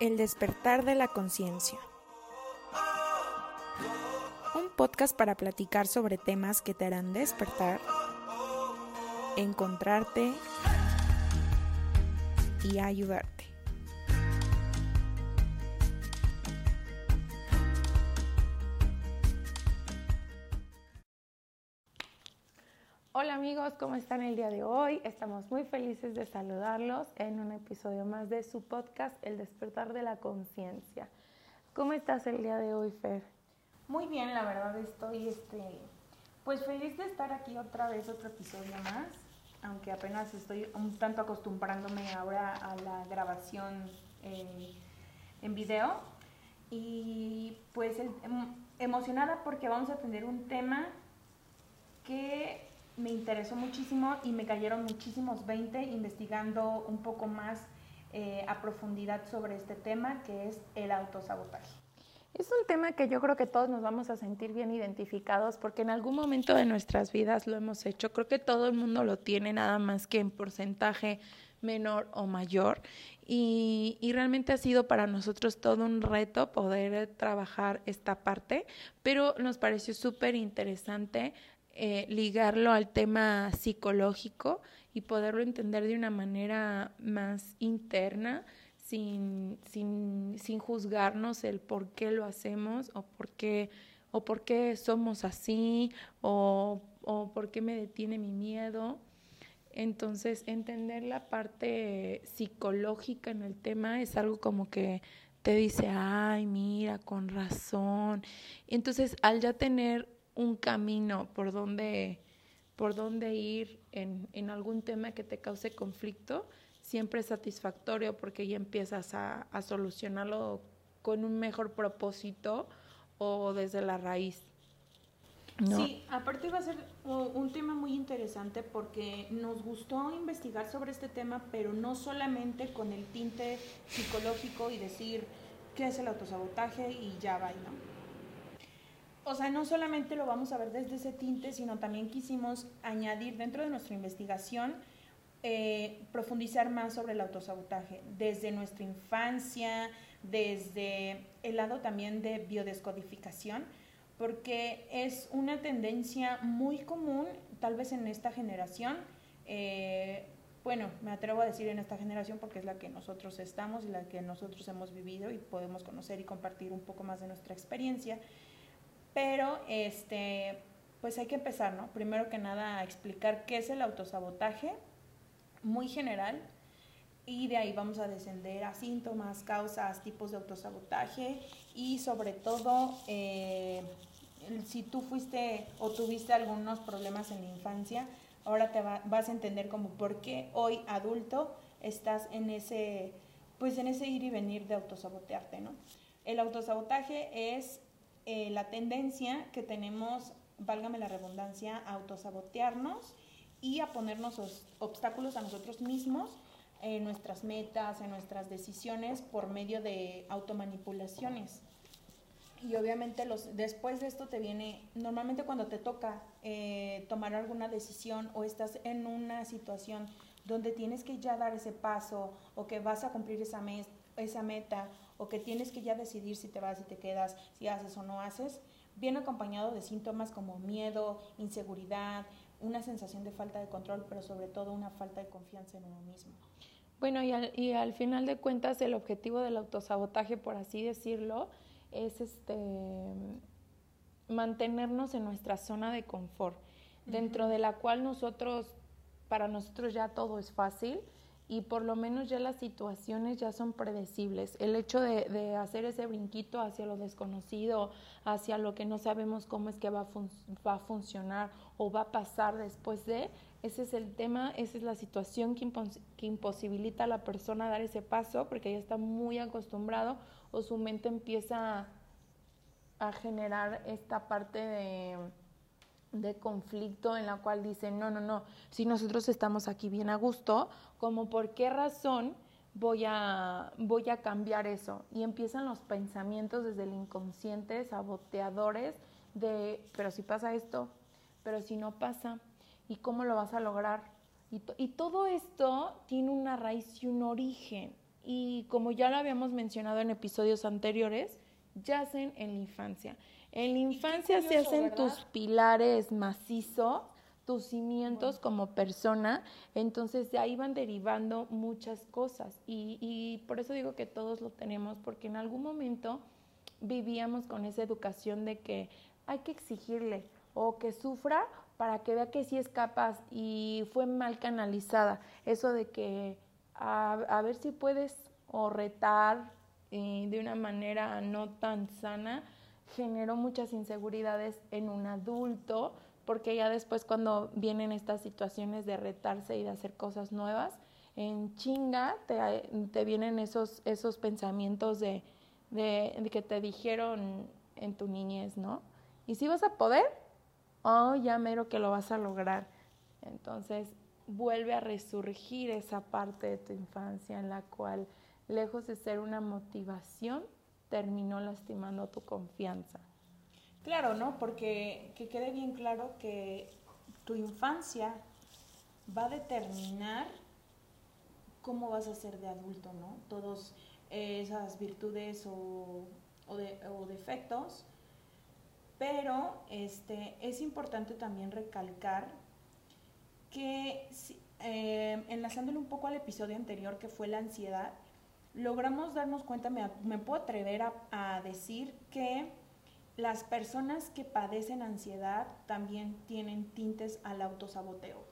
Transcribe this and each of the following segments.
El despertar de la conciencia. Un podcast para platicar sobre temas que te harán despertar, encontrarte y ayudarte. Amigos, ¿cómo están el día de hoy? Estamos muy felices de saludarlos en un episodio más de su podcast El despertar de la conciencia. ¿Cómo estás el día de hoy, Fer? Muy bien, la verdad estoy este, pues feliz de estar aquí otra vez, otro episodio más, aunque apenas estoy un tanto acostumbrándome ahora a la grabación eh, en video. Y pues em, emocionada porque vamos a tener un tema que me interesó muchísimo y me cayeron muchísimos 20 investigando un poco más eh, a profundidad sobre este tema que es el autosabotaje. Es un tema que yo creo que todos nos vamos a sentir bien identificados porque en algún momento de nuestras vidas lo hemos hecho. Creo que todo el mundo lo tiene, nada más que en porcentaje menor o mayor. Y, y, realmente ha sido para nosotros todo un reto poder trabajar esta parte, pero nos pareció súper interesante eh, ligarlo al tema psicológico y poderlo entender de una manera más interna, sin, sin, sin juzgarnos el por qué lo hacemos o por qué, o por somos así o, o por qué me detiene mi miedo. Entonces, entender la parte psicológica en el tema es algo como que te dice, ay, mira, con razón. Entonces, al ya tener un camino por donde, por donde ir en, en algún tema que te cause conflicto, siempre es satisfactorio porque ya empiezas a, a solucionarlo con un mejor propósito o desde la raíz. Sí, aparte va a ser un tema muy interesante porque nos gustó investigar sobre este tema, pero no solamente con el tinte psicológico y decir qué es el autosabotaje y ya va, ¿no? O sea, no solamente lo vamos a ver desde ese tinte, sino también quisimos añadir dentro de nuestra investigación, eh, profundizar más sobre el autosabotaje, desde nuestra infancia, desde el lado también de biodescodificación, porque es una tendencia muy común, tal vez en esta generación, eh, bueno, me atrevo a decir en esta generación porque es la que nosotros estamos y la que nosotros hemos vivido y podemos conocer y compartir un poco más de nuestra experiencia. Pero, este, pues hay que empezar, ¿no? Primero que nada a explicar qué es el autosabotaje, muy general, y de ahí vamos a descender a síntomas, causas, tipos de autosabotaje y sobre todo eh, si tú fuiste o tuviste algunos problemas en la infancia, ahora te vas a entender como por qué hoy adulto estás en ese, pues en ese ir y venir de autosabotearte, ¿no? El autosabotaje es eh, la tendencia que tenemos, válgame la redundancia, a autosabotearnos y a ponernos obstáculos a nosotros mismos en nuestras metas, en nuestras decisiones por medio de automanipulaciones. Y obviamente los, después de esto te viene, normalmente cuando te toca eh, tomar alguna decisión o estás en una situación donde tienes que ya dar ese paso o que vas a cumplir esa, esa meta o que tienes que ya decidir si te vas y te quedas, si haces o no haces, viene acompañado de síntomas como miedo, inseguridad, una sensación de falta de control, pero sobre todo una falta de confianza en uno mismo. Bueno, y al, y al final de cuentas el objetivo del autosabotaje, por así decirlo, es este mantenernos en nuestra zona de confort, dentro de la cual nosotros, para nosotros ya todo es fácil, y por lo menos ya las situaciones ya son predecibles. El hecho de, hacer ese brinquito hacia lo desconocido, hacia lo que no sabemos cómo es que va a, va a funcionar o va a pasar después de, ese es el tema, esa es la situación que, que imposibilita a la persona dar ese paso porque ya está muy acostumbrado o su mente empieza a generar esta parte de de conflicto en la cual dicen, no, no, no, si nosotros estamos aquí bien a gusto, como por qué razón voy a, voy a cambiar eso. Y empiezan los pensamientos desde el inconsciente, saboteadores, de, pero si pasa esto, pero si no pasa, ¿y cómo lo vas a lograr? Y, y todo esto tiene una raíz y un origen. y como ya lo habíamos mencionado en episodios anteriores, yacen en la infancia. En la infancia se hacen tus pilares macizos, tus cimientos como persona, entonces de ahí van derivando muchas cosas. Y, y por eso digo que todos lo tenemos, porque en algún momento vivíamos con esa educación de que hay que exigirle o que sufra para que vea que sí es capaz y fue mal canalizada. Eso de que a, ver si puedes o retar eh, de una manera no tan sana, generó muchas inseguridades en un adulto, porque ya después cuando vienen estas situaciones de retarse y de hacer cosas nuevas, en chinga te, te vienen esos, esos pensamientos de, de, que te dijeron en tu niñez, ¿no? Y si vas a poder, oh, ya mero que lo vas a lograr. Entonces vuelve a resurgir esa parte de tu infancia en la cual, lejos de ser una motivación, terminó lastimando tu confianza. Claro, ¿no? Porque que quede bien claro que tu infancia va a determinar cómo vas a ser de adulto, ¿no? Todas esas virtudes o, o, defectos, pero este, es importante también recalcar que, eh, enlazándole un poco al episodio anterior que fue la ansiedad, logramos darnos cuenta, me, me puedo atrever a, a decir que las personas que padecen ansiedad también tienen tintes al autosaboteo.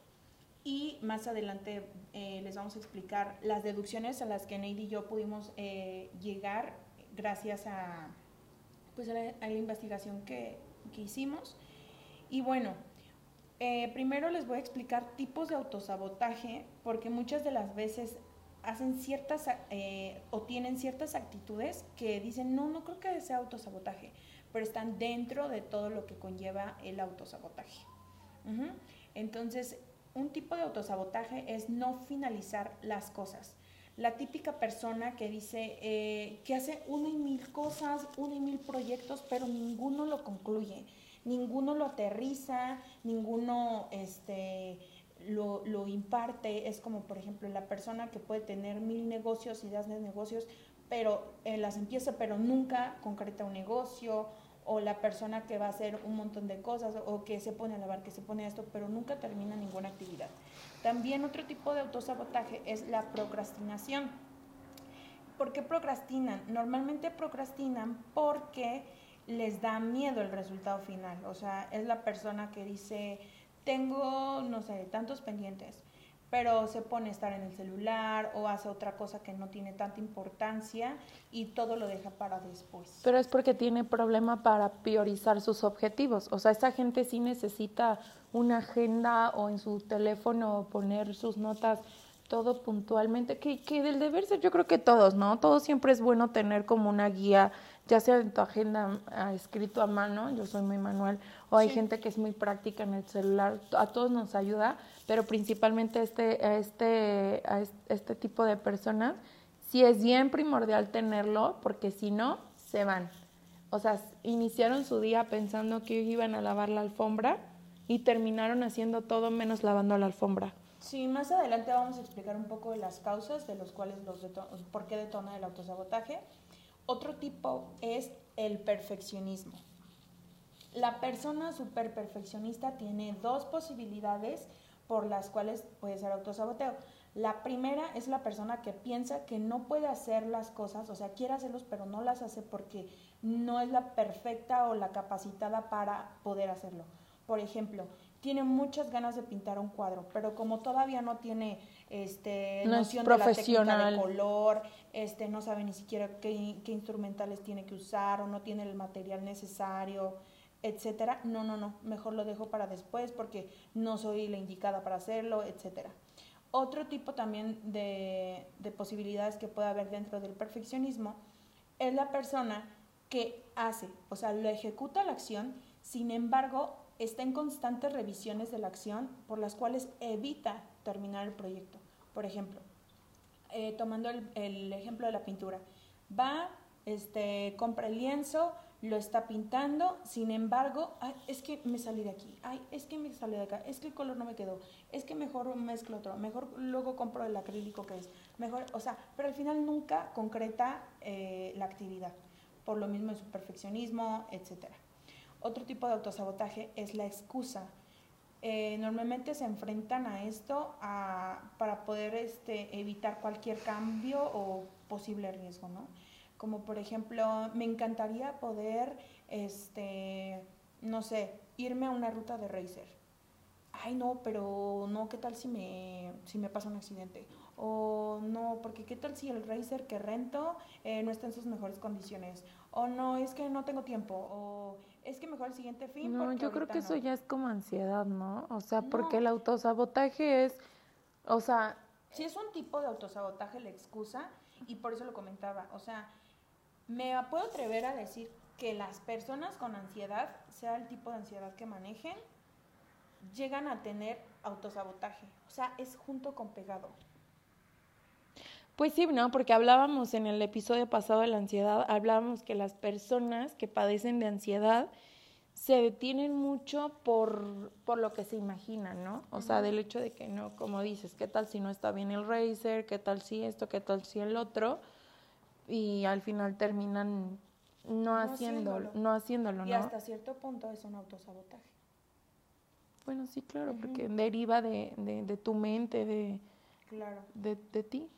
Y más adelante eh, les vamos a explicar las deducciones a las que Neidi y yo pudimos eh, llegar gracias a, pues a, la, investigación que, que, hicimos. Y bueno, eh, primero les voy a explicar tipos de autosabotaje, porque muchas de las veces hacen ciertas o tienen ciertas actitudes que dicen, no, no creo que sea autosabotaje pero están dentro de todo lo que conlleva el autosabotaje. Entonces, un tipo de autosabotaje es no finalizar las cosas. La típica persona que dice eh, que hace una y mil cosas, una y mil proyectos, pero ninguno lo concluye, ninguno lo aterriza, ninguno este, lo, imparte. Es como, por ejemplo, la persona que puede tener mil negocios, ideas de negocios, pero eh, las empieza, pero nunca concreta un negocio, o la persona que va a hacer un montón de cosas, o que se pone a lavar, que se pone a esto, pero nunca termina ninguna actividad. También otro tipo de autosabotaje es la procrastinación. ¿Por qué procrastinan? Normalmente procrastinan porque les da miedo el resultado final. O sea, es la persona que dice, tengo, no sé, tantos pendientes, pero se pone a estar en el celular o hace otra cosa que no tiene tanta importancia y todo lo deja para después. Pero es porque tiene problema para priorizar sus objetivos. O sea, esa gente sí necesita una agenda o en su teléfono poner sus notas todo puntualmente, que, que del deber ser yo creo que todos, ¿no? Todo siempre es bueno tener como una guía, ya sea en tu agenda ah, escrito a mano, yo soy muy manual, o hay gente que es muy práctica en el celular, a todos nos ayuda, pero principalmente este, a este, a este tipo de personas, sí es bien primordial tenerlo, porque si no, se van. O sea, iniciaron su día pensando que iban a lavar la alfombra y terminaron haciendo todo menos lavando la alfombra. Sí, más adelante vamos a explicar un poco de las causas de los cuales los por qué detona el autosabotaje. Otro tipo es el perfeccionismo. La persona super perfeccionista tiene dos posibilidades por las cuales puede ser autosaboteo. La primera es la persona que piensa que no puede hacer las cosas, o sea, quiere hacerlos, pero no las hace porque no es la perfecta o la capacitada para poder hacerlo. Por ejemplo, tiene muchas ganas de pintar un cuadro, pero como todavía no tiene este noción de la técnica de color, este no sabe ni siquiera qué, qué, instrumentales tiene que usar o no tiene el material necesario, etcétera. No, no, no, mejor lo dejo para después porque no soy la indicada para hacerlo, etcétera. Otro tipo también de, de posibilidades que puede haber dentro del perfeccionismo es la persona que hace, o sea, lo ejecuta la acción, sin embargo, está en constantes revisiones de la acción por las cuales evita terminar el proyecto. Por ejemplo, eh, tomando el, ejemplo de la pintura, va, este, compra el lienzo, lo está pintando, sin embargo, es que me salí de aquí, ay, es que me salí de acá, es que el color no me quedó, es que mejor mezclo otro, mejor luego compro el acrílico que es, mejor, o sea, pero al final nunca concreta eh, la actividad, por lo mismo de su perfeccionismo, etc. Otro tipo de autosabotaje es la excusa. Eh, normalmente se enfrentan a esto para poder este, evitar cualquier cambio o posible riesgo, ¿no? Como por ejemplo, me encantaría poder, este, no sé, irme a una ruta de racer. Ay, no, pero no, ¿qué tal si me, si me pasa un accidente? O no, porque ¿qué tal si el racer que rento eh, no está en sus mejores condiciones? O no, es que no tengo tiempo. O es que mejor el siguiente fin. No, yo creo que eso ya es como ansiedad, ¿no? O sea, porque el autosabotaje es, o sea... Sí, es un tipo de autosabotaje la excusa y por eso lo comentaba. O sea, me puedo atrever a decir que las personas con ansiedad, sea el tipo de ansiedad que manejen, llegan a tener autosabotaje. O sea, es junto con pegado. Pues sí, ¿no? Porque hablábamos en el episodio pasado de la ansiedad, hablábamos que las personas que padecen de ansiedad se detienen mucho por, por lo que se imaginan, ¿no? O sea, del hecho de que no, como dices, ¿qué tal si no está bien el racer? ¿Qué tal si esto? ¿Qué tal si el otro? y al final terminan no, haciéndolo, no haciéndolo, Y hasta cierto punto es un autosabotaje. Bueno, sí, claro, porque deriva de, de, tu mente, de, claro. de, de ti.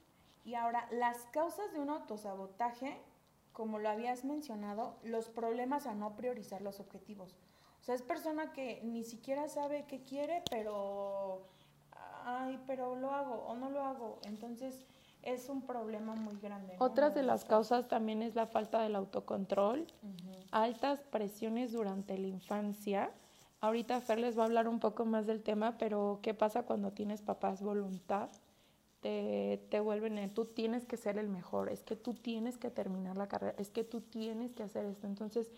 Y ahora, las causas de un autosabotaje, como lo habías mencionado, los problemas a no priorizar los objetivos. O sea, es persona que ni siquiera sabe qué quiere, pero, ay, pero lo hago o no lo hago. Entonces, es un problema muy grande. Otras de las causas también es la falta del autocontrol, altas presiones durante la infancia. Ahorita Fer les va a hablar un poco más del tema, pero ¿qué pasa cuando tienes papás voluntad? Te, te vuelven, tú tienes que ser el mejor, es que tú tienes que terminar la carrera, es que tú tienes que hacer esto. Entonces,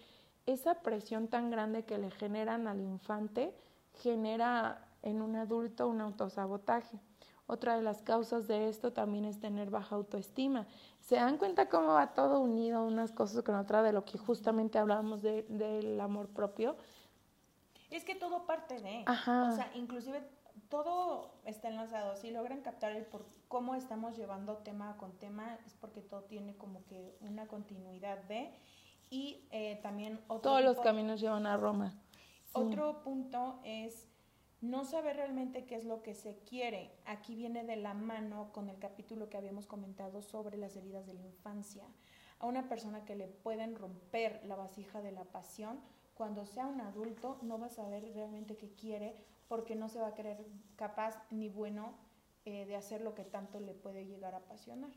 esa presión tan grande que le generan al infante genera en un adulto un autosabotaje. Otra de las causas de esto también es tener baja autoestima. ¿Se dan cuenta cómo va todo unido unas cosas con otras de lo que justamente hablábamos de, del amor propio? Es que todo parte de, o sea, inclusive todo está enlazado. Si logran captar el por cómo estamos llevando tema con tema, es porque todo tiene como que una continuidad de y eh, también todos los caminos llevan a Roma. Otro punto es no saber realmente qué es lo que se quiere. Aquí viene de la mano con el capítulo que habíamos comentado sobre las heridas de la infancia. A una persona que le pueden romper la vasija de la pasión, cuando sea un adulto no va a saber realmente qué quiere porque no se va a creer capaz ni bueno eh, de hacer lo que tanto le puede llegar a apasionar.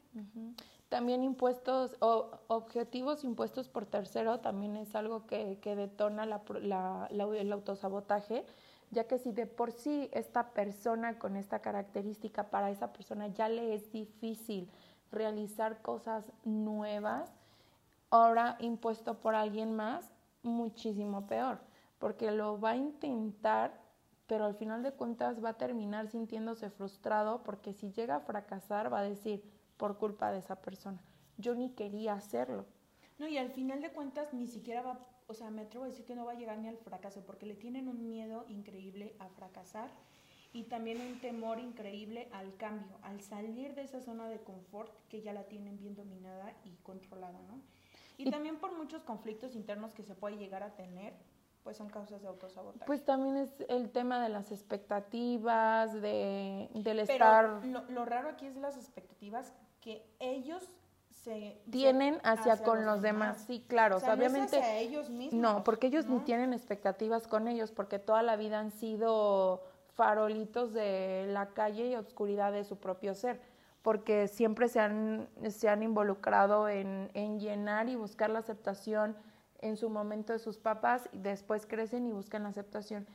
También impuestos o objetivos impuestos por tercero también es algo que, detona el autosabotaje ya que si de por sí esta persona con esta característica, para esa persona ya le es difícil realizar cosas nuevas, ahora impuesto por alguien más, muchísimo peor, porque lo va a intentar, pero al final de cuentas va a terminar sintiéndose frustrado porque si llega a fracasar va a decir, por culpa de esa persona, yo ni quería hacerlo. No, y al final de cuentas ni siquiera va o sea, me atrevo a decir que no va a llegar ni al fracaso, porque le tienen un miedo increíble a fracasar y también un temor increíble al cambio, al salir de esa zona de confort que ya la tienen bien dominada y controlada, ¿no? Y, también por muchos conflictos internos que se puede llegar a tener, pues son causas de autosabotaje. Pues también es el tema de las expectativas, de, del estar... Lo, lo raro aquí es las expectativas que ellos tienen hacia, con los, demás. Sí, claro. obviamente. No ellos mismos. No, porque ellos ni tienen expectativas con ellos, porque toda la vida han sido farolitos de la calle y oscuridad de su propio ser, porque siempre se han, se han involucrado en, en llenar y buscar la aceptación en su momento de sus papás y después crecen y buscan aceptación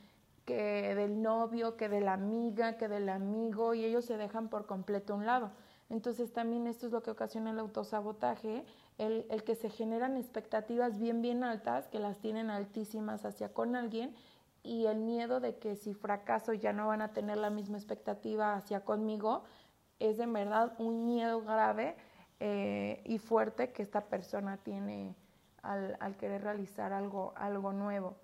que del novio, que de la amiga, que del amigo y ellos se dejan por completo a un lado. Entonces también esto es lo que ocasiona el autosabotaje, el, el que se generan expectativas bien, bien altas, que las tienen altísimas hacia con alguien y el miedo de que si fracaso ya no van a tener la misma expectativa hacia conmigo, es de verdad un miedo grave eh, y fuerte que esta persona tiene al, querer realizar algo, algo nuevo.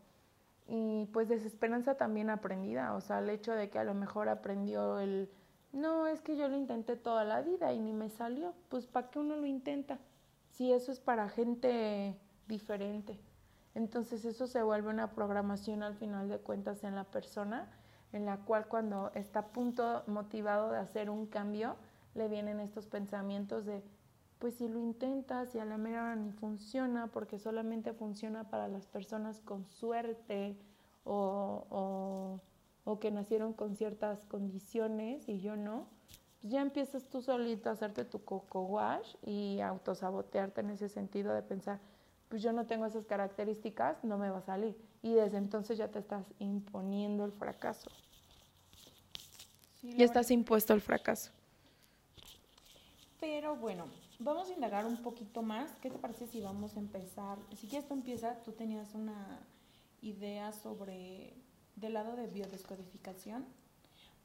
Y pues desesperanza también aprendida, o sea, el hecho de que a lo mejor aprendió el, no, es que yo lo intenté toda la vida y ni me salió, pues ¿para qué uno lo intenta? Si eso es para gente diferente. Entonces eso se vuelve una programación al final de cuentas en la persona, en la cual cuando está a punto motivado de hacer un cambio, le vienen estos pensamientos de, pues si lo intentas y a la mera hora ni funciona, porque solamente funciona para las personas con suerte o, o, que nacieron con ciertas condiciones y yo no, pues ya empiezas tú solito a hacerte tu coco wash y autosabotearte en ese sentido de pensar, pues yo no tengo esas características, no me va a salir. Y desde entonces ya te estás imponiendo el fracaso. ya estás impuesto al fracaso. Pero bueno, Vamos a indagar un poquito más. ¿Qué te parece si vamos a empezar? Si quieres tú empieza, tú tenías una idea sobre del lado de biodescodificación.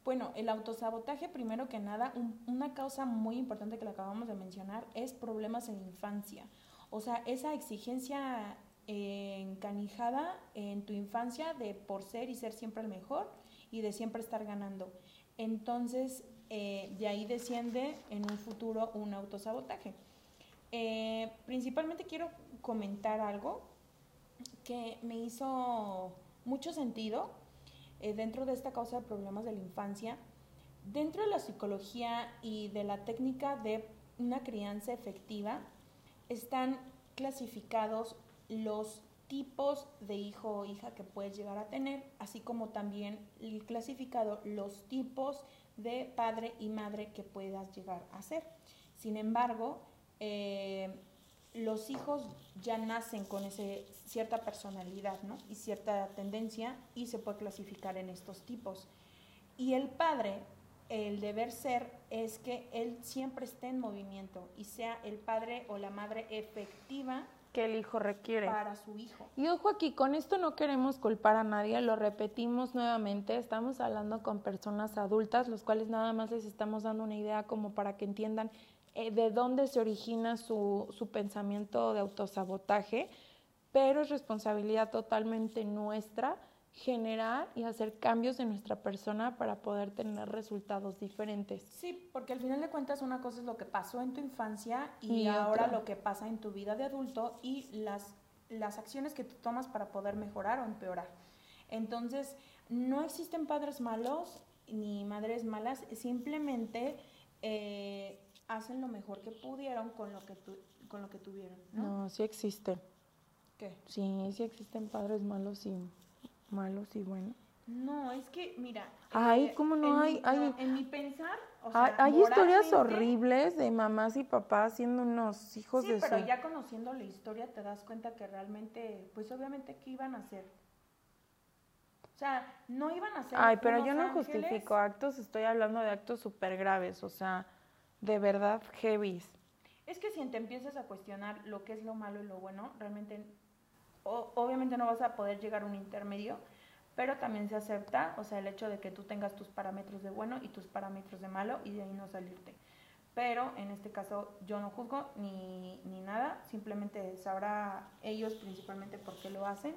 Bueno, el autosabotaje, primero que nada, una causa muy importante que le acabamos de mencionar es problemas en infancia. O sea, esa exigencia eh, encanijada en tu infancia de por ser y ser siempre el mejor y de siempre estar ganando. Entonces, eh, de ahí desciende en un futuro un autosabotaje. Eh, principalmente quiero comentar algo que me hizo mucho sentido eh, dentro de esta causa de problemas de la infancia. Dentro de la psicología y de la técnica de una crianza efectiva están clasificados los tipos de hijo o hija que puedes llegar a tener, así como también clasificado los tipos de padre y madre que puedas llegar a ser. Sin embargo, eh, los hijos ya nacen con ese, cierta personalidad y cierta tendencia y se puede clasificar en estos tipos. Y el padre, el deber ser es que él siempre esté en movimiento y sea el padre o la madre efectiva que el hijo requiere. Para su hijo. Y ojo aquí, con esto no queremos culpar a nadie, lo repetimos nuevamente, estamos hablando con personas adultas, los cuales nada más les estamos dando una idea como para que entiendan eh, de dónde se origina su, su pensamiento de autosabotaje, pero es responsabilidad totalmente nuestra generar y hacer cambios en nuestra persona para poder tener resultados diferentes. Sí, porque al final de cuentas una cosa es lo que pasó en tu infancia y, ahora lo que pasa en tu vida de adulto y las, las acciones que tú tomas para poder mejorar o empeorar. Entonces, no existen padres malos ni madres malas, simplemente eh, hacen lo mejor que pudieron con lo que, tu, con lo que tuvieron. ¿no? no, sí existen. ¿Qué? Sí, sí existen padres malos y malos y buenos. No, es que, mira. Ay, eh, ¿cómo no hay? hay en mi pensar. O sea, hay, historias horribles de mamás y papás siendo unos hijos de Sí, pero ya conociendo la historia te das cuenta que realmente, pues obviamente, ¿qué iban a hacer? O sea, no iban a hacer. Ay, pero yo no justifico actos, estoy hablando de actos súper graves, o sea, de verdad heavies. Es que si te empiezas a cuestionar lo que es lo malo y lo bueno, realmente obviamente no vas a poder llegar a un intermedio, pero también se acepta, o sea, el hecho de que tú tengas tus parámetros de bueno y tus parámetros de malo y de ahí no salirte. Pero en este caso yo no juzgo ni, ni nada, simplemente sabrá ellos principalmente por qué lo hacen.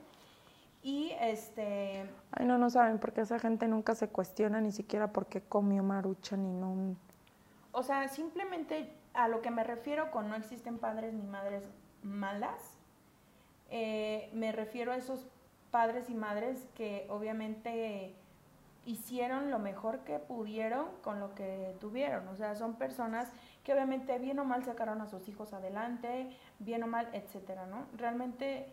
Y este... Ay, no, no saben, porque esa gente nunca se cuestiona ni siquiera por qué comió marucha ni no... O sea, simplemente a lo que me refiero con no existen padres ni madres malas, eh, me refiero a esos padres y madres que obviamente hicieron lo mejor que pudieron con lo que tuvieron. O sea, son personas que obviamente bien o mal sacaron a sus hijos adelante, bien o mal, etcétera, ¿no? Realmente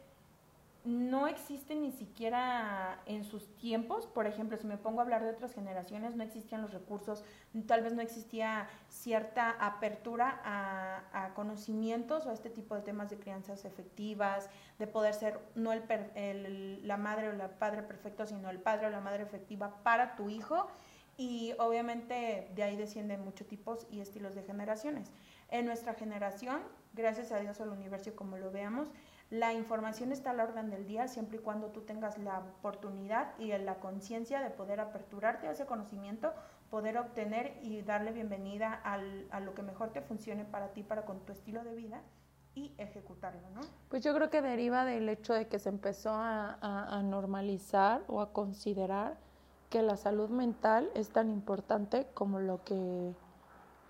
no existe ni siquiera en sus tiempos, por ejemplo, si me pongo a hablar de otras generaciones, no existían los recursos, tal vez no existía cierta apertura a, conocimientos o a este tipo de temas de crianzas efectivas, de poder ser no el, la madre o la padre perfecto, sino el padre o la madre efectiva para tu hijo. Y obviamente de ahí descienden muchos tipos y estilos de generaciones. En nuestra generación, gracias a Dios al universo como lo veamos, la información está a la orden del día siempre y cuando tú tengas la oportunidad y la conciencia de poder aperturarte a ese conocimiento, poder obtener y darle bienvenida al, a lo que mejor te funcione para ti, para con tu estilo de vida y ejecutarlo, ¿no? Pues yo creo que deriva del hecho de que se empezó a, normalizar o a considerar que la salud mental es tan importante como lo que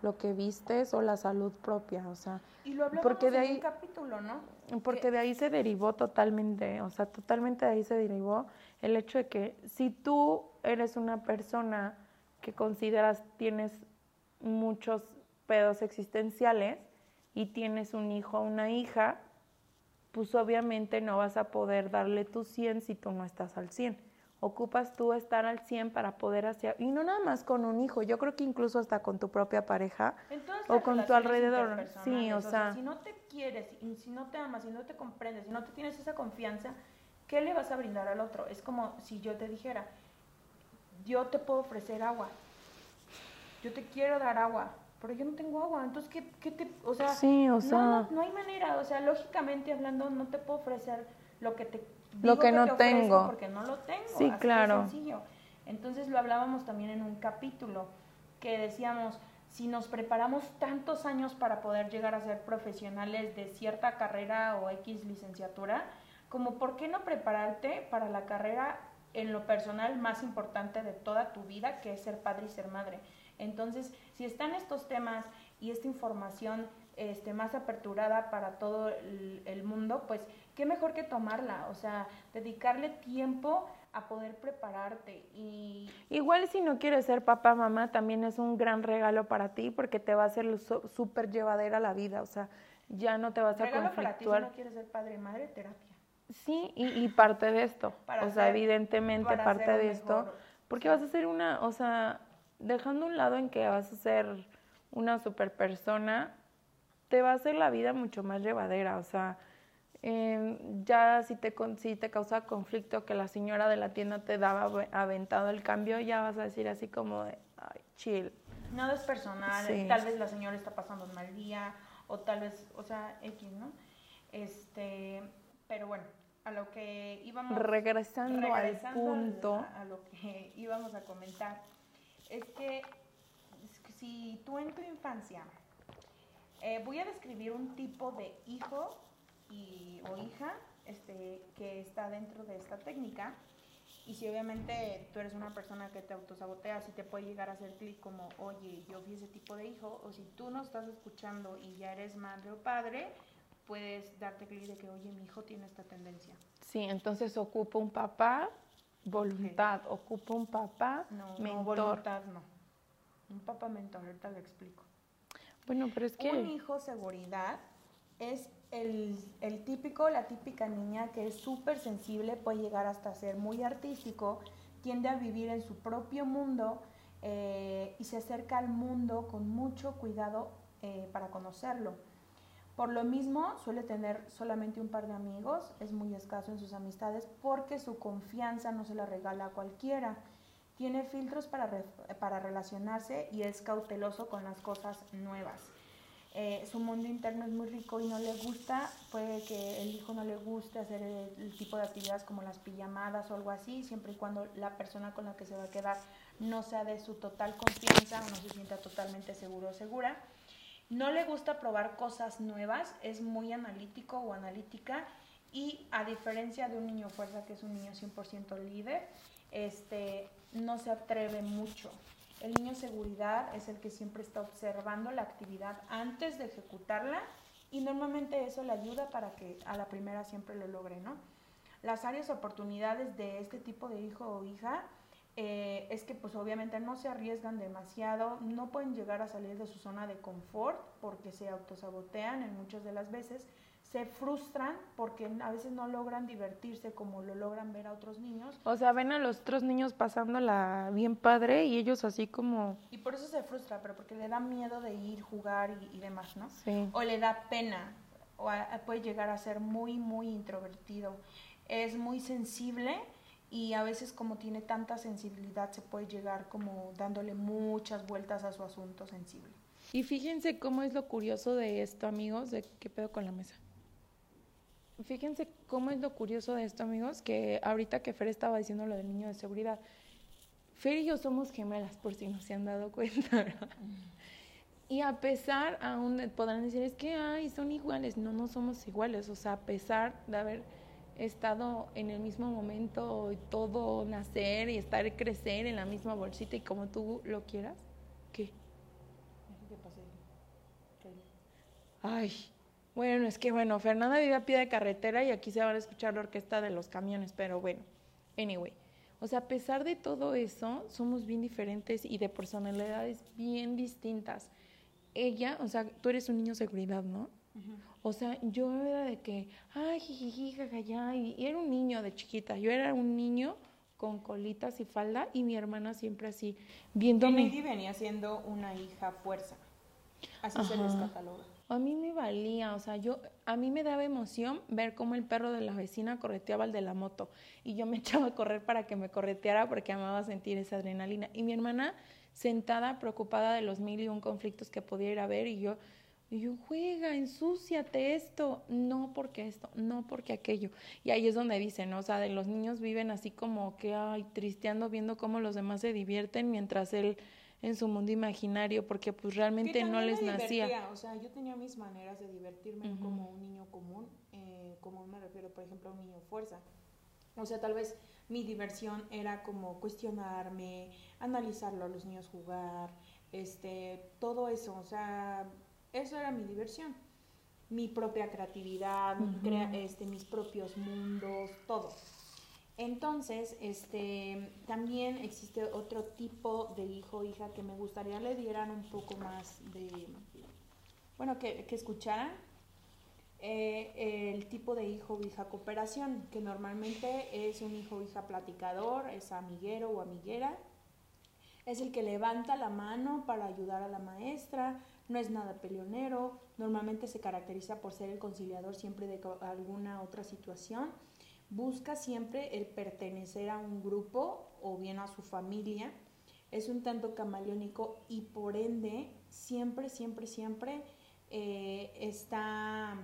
lo que vistes o la salud propia, o sea, y lo porque de ahí, en un capítulo, ¿no? Porque de ahí se derivó totalmente, o sea, totalmente de ahí se derivó el hecho de que si tú eres una persona que consideras tienes muchos pedos existenciales, y tienes un hijo o una hija, pues obviamente no vas a poder darle tu 100 si tú no estás al 100. Ocupas tú estar al 100 para poder hacer, y no nada más con un hijo, yo creo que incluso hasta con tu propia pareja o con tu alrededor. Sí, o, sea, si no te quieres, si no te amas, si no te comprendes, si no te tienes esa confianza, ¿qué le vas a brindar al otro? Es como si yo te dijera, yo te puedo ofrecer agua, yo te quiero dar agua, pero yo no tengo agua, entonces, ¿qué, qué te, o sea, sí, o sea no, no, hay manera, o sea, lógicamente hablando, no te puedo ofrecer lo que te digo lo que, no tengo, porque no lo tengo, sí, así claro. sencillo. Entonces lo hablábamos también en un capítulo que decíamos, si nos preparamos tantos años para poder llegar a ser profesionales de cierta carrera o X licenciatura, como por qué no prepararte para la carrera en lo personal más importante de toda tu vida, que es ser padre y ser madre. Entonces, si están estos temas y esta información este, más aperturada para todo el, mundo, pues qué mejor que tomarla, o sea, dedicarle tiempo a poder prepararte y igual si no quieres ser papá mamá también es un gran regalo para ti porque te va a hacer súper llevadera la vida o sea ya no te vas a regalo para ti si no quieres ser padre madre terapia. Sí y, parte de esto o sea evidentemente parte de esto porque vas a ser una o sea dejando un lado en que vas a ser una super persona, te va a hacer la vida mucho más llevadera. O sea, ya si te, si te causa conflicto que la señora de la tienda te daba aventado el cambio, ya vas a decir así como de, ay, chill. Nada es personal, tal vez la señora está pasando un mal día, o tal vez, o sea, X, ¿no? Este, pero bueno, a lo que íbamos... Regresando, al punto. a lo que íbamos a comentar es que si tú en tu infancia, eh, voy a describir un tipo de hijo y, o hija este, que está dentro de esta técnica. Y si obviamente tú eres una persona que te autosabotea, si te puede llegar a hacer clic como, oye, yo fui ese tipo de hijo, o si tú no estás escuchando y ya eres madre o padre, puedes darte clic de que, oye, mi hijo tiene esta tendencia. Sí, entonces ocupa un papá Voluntad, ocupa un papá no, mentor. voluntad no. Un papá mentor, ahorita lo explico. Bueno, pero es que... Un hijo seguridad es el, el típico, la típica niña que es súper sensible, puede llegar hasta ser muy artístico, tiende a vivir en su propio mundo eh, y se acerca al mundo con mucho cuidado eh, para conocerlo. Por lo mismo, suele tener solamente un par de amigos, es muy escaso en sus amistades porque su confianza no se la regala a cualquiera. Tiene filtros para, para relacionarse y es cauteloso con las cosas nuevas. Eh, su mundo interno es muy rico y no le gusta, puede que el hijo no le guste hacer el, tipo de actividades como las pijamadas o algo así, siempre y cuando la persona con la que se va a quedar no sea de su total confianza o no se sienta totalmente seguro o segura. No le gusta probar cosas nuevas, es muy analítico o analítica y a diferencia de un niño fuerza que es un niño 100% líder, este, no se atreve mucho. El niño seguridad es el que siempre está observando la actividad antes de ejecutarla y normalmente eso le ayuda para que a la primera siempre lo logre, ¿no? Las áreas oportunidades de este tipo de hijo o hija eh, es que pues obviamente no se arriesgan demasiado, no pueden llegar a salir de su zona de confort porque se autosabotean en muchas de las veces, se frustran porque a veces no logran divertirse como lo logran ver a otros niños. O sea, ven a los otros niños pasándola bien padre y ellos así como... Y por eso se frustra, pero porque le da miedo de ir, jugar y, demás, ¿no? Sí. O le da pena, o puede llegar a ser muy, muy introvertido. Es muy sensible y a veces como tiene tanta sensibilidad se puede llegar como dándole muchas vueltas a su asunto sensible. Y fíjense cómo es lo curioso de esto, amigos, de qué pedo con la mesa. Fíjense cómo es lo curioso de esto, amigos, que ahorita que Fer estaba diciendo lo del niño de seguridad, Fer y yo somos gemelas, por si no se han dado cuenta, ¿verdad? Y a pesar, aún podrán decir, es que, ay, son iguales. No, no somos iguales. O sea, a pesar de haber estado en el mismo momento y todo nacer y estar crecer en la misma bolsita y como tú lo quieras, ¿qué? Ay, bueno, es que bueno, Fernanda vive a pie de carretera y aquí se van a escuchar la orquesta de los camiones, pero bueno, anyway. O sea, a pesar de todo eso, somos bien diferentes y de personalidades bien distintas. Ella, o sea, tú eres un niño seguridad, ¿no? O sea, yo era de que, ay, jiji, jajaja, y, y era un niño de chiquita. Yo era un niño con colitas y falda y mi hermana siempre así, viéndome. Y venía siendo una hija fuerza. Así se les cataloga. A mí me valía, o sea, yo, a mí me daba emoción ver cómo el perro de la vecina correteaba al de la moto y yo me echaba a correr para que me correteara porque amaba sentir esa adrenalina. Y mi hermana sentada, preocupada de los mil y un conflictos que podía ir a ver y yo, yo, juega, ensúciate esto, no porque esto, no porque aquello. Y ahí es donde dicen, o sea, de los niños viven así como que, ay, tristeando viendo cómo los demás se divierten mientras él en su mundo imaginario porque pues realmente no les nacía. O sea, yo tenía mis maneras de divertirme como un niño común, eh, como me refiero, por ejemplo, a un niño fuerza. O sea, tal vez mi diversión era como cuestionarme, analizarlo a los niños jugar, este, todo eso, o sea, eso era mi diversión. Mi propia creatividad, este, mis propios mundos, todo. Entonces, este, también existe otro tipo de hijo o hija que me gustaría le dieran un poco más de, bueno, que, que escucharan. Eh, el tipo de hijo o hija cooperación, que normalmente es un hijo o hija platicador, es amiguero o amiguera, es el que levanta la mano para ayudar a la maestra, no es nada peleonero, normalmente se caracteriza por ser el conciliador siempre de alguna otra situación busca siempre el pertenecer a un grupo o bien a su familia, es un tanto camaleónico y por ende siempre, siempre, siempre eh, está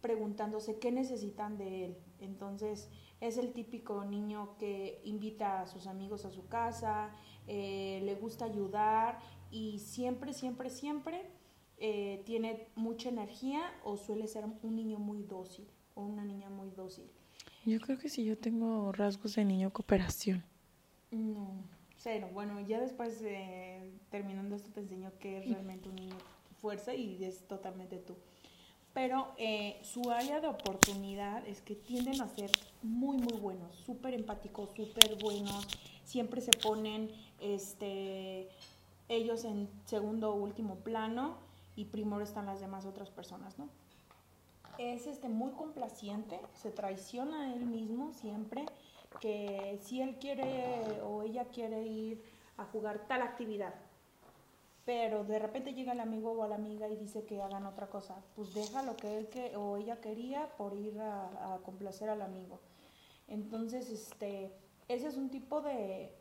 preguntándose qué necesitan de él. Entonces es el típico niño que invita a sus amigos a su casa, eh, le gusta ayudar y siempre, siempre, siempre eh, tiene mucha energía o suele ser un niño muy dócil o una niña muy dócil. Yo creo que sí, yo tengo rasgos de niño cooperación. No, cero. Bueno, ya después terminando esto te enseño que es realmente un niño fuerza y es totalmente tú. Pero eh, su área de oportunidad es que tienden a ser muy, muy buenos, súper empáticos, súper buenos. Siempre se ponen este, ellos en segundo o último plano y primero están las demás otras personas, ¿no? Es este, muy complaciente, se traiciona a él mismo siempre, que si él quiere o ella quiere ir a jugar tal actividad, pero de repente llega el amigo o la amiga y dice que hagan otra cosa, pues deja lo que él que, o ella quería por ir a, complacer al amigo. Entonces, este, ese es un tipo de,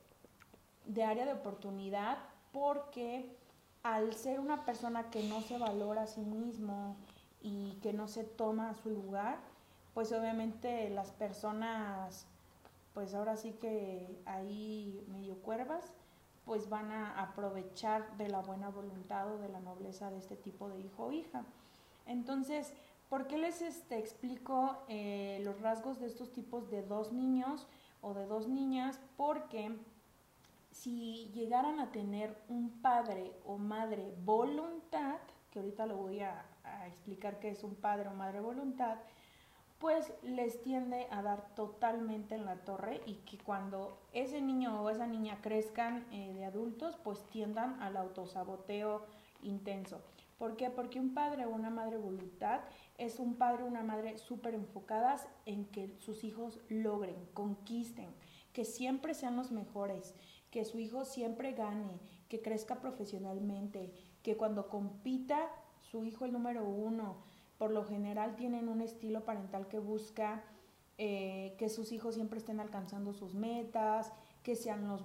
de área de oportunidad porque al ser una persona que no se valora a sí mismo, y que no se toma su lugar, pues obviamente las personas, pues ahora sí que ahí medio cuervas, pues van a aprovechar de la buena voluntad o de la nobleza de este tipo de hijo o hija. Entonces, ¿por qué les este, explico eh, los rasgos de estos tipos de dos niños o de dos niñas? Porque si llegaran a tener un padre o madre voluntad, que ahorita lo voy a, explicar que es un padre o madre voluntad, pues les tiende a dar totalmente en la torre y que cuando ese niño o esa niña crezcan eh, de adultos, pues tiendan al autosaboteo intenso. ¿Por qué? Porque un padre o una madre voluntad es un padre o una madre súper enfocadas en que sus hijos logren, conquisten, que siempre sean los mejores, que su hijo siempre gane, que crezca profesionalmente, que cuando compita su hijo el número uno. Por lo general tienen un estilo parental que busca eh, que sus hijos siempre estén alcanzando sus metas, que sean los,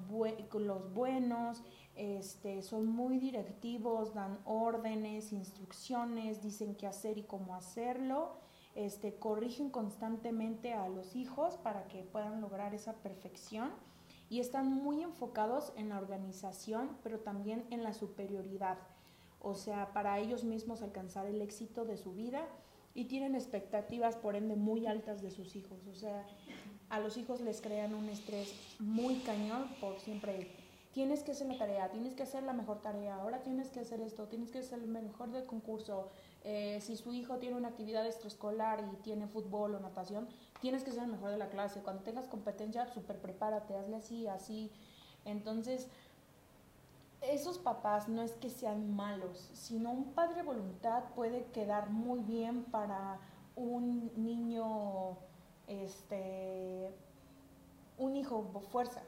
buenos, este, son muy directivos, dan órdenes, instrucciones, dicen qué hacer y cómo hacerlo, este, corrigen constantemente a los hijos para que puedan lograr esa perfección y están muy enfocados en la organización, pero también en la superioridad. O sea, para ellos mismos alcanzar el éxito de su vida y tienen expectativas, por ende, muy altas de sus hijos. O sea, a los hijos les crean un estrés muy cañón por siempre. Tienes que hacer la tarea, tienes que hacer la mejor tarea, ahora tienes que hacer esto, tienes que ser el mejor del concurso. Eh, si su hijo tiene una actividad extraescolar y tiene fútbol o natación, tienes que ser el mejor de la clase. Cuando tengas competencia, súper prepárate, hazle así, así. Entonces, esos papás no es que sean malos, sino un padre voluntad puede quedar muy bien para un niño, este, un hijo fuerza.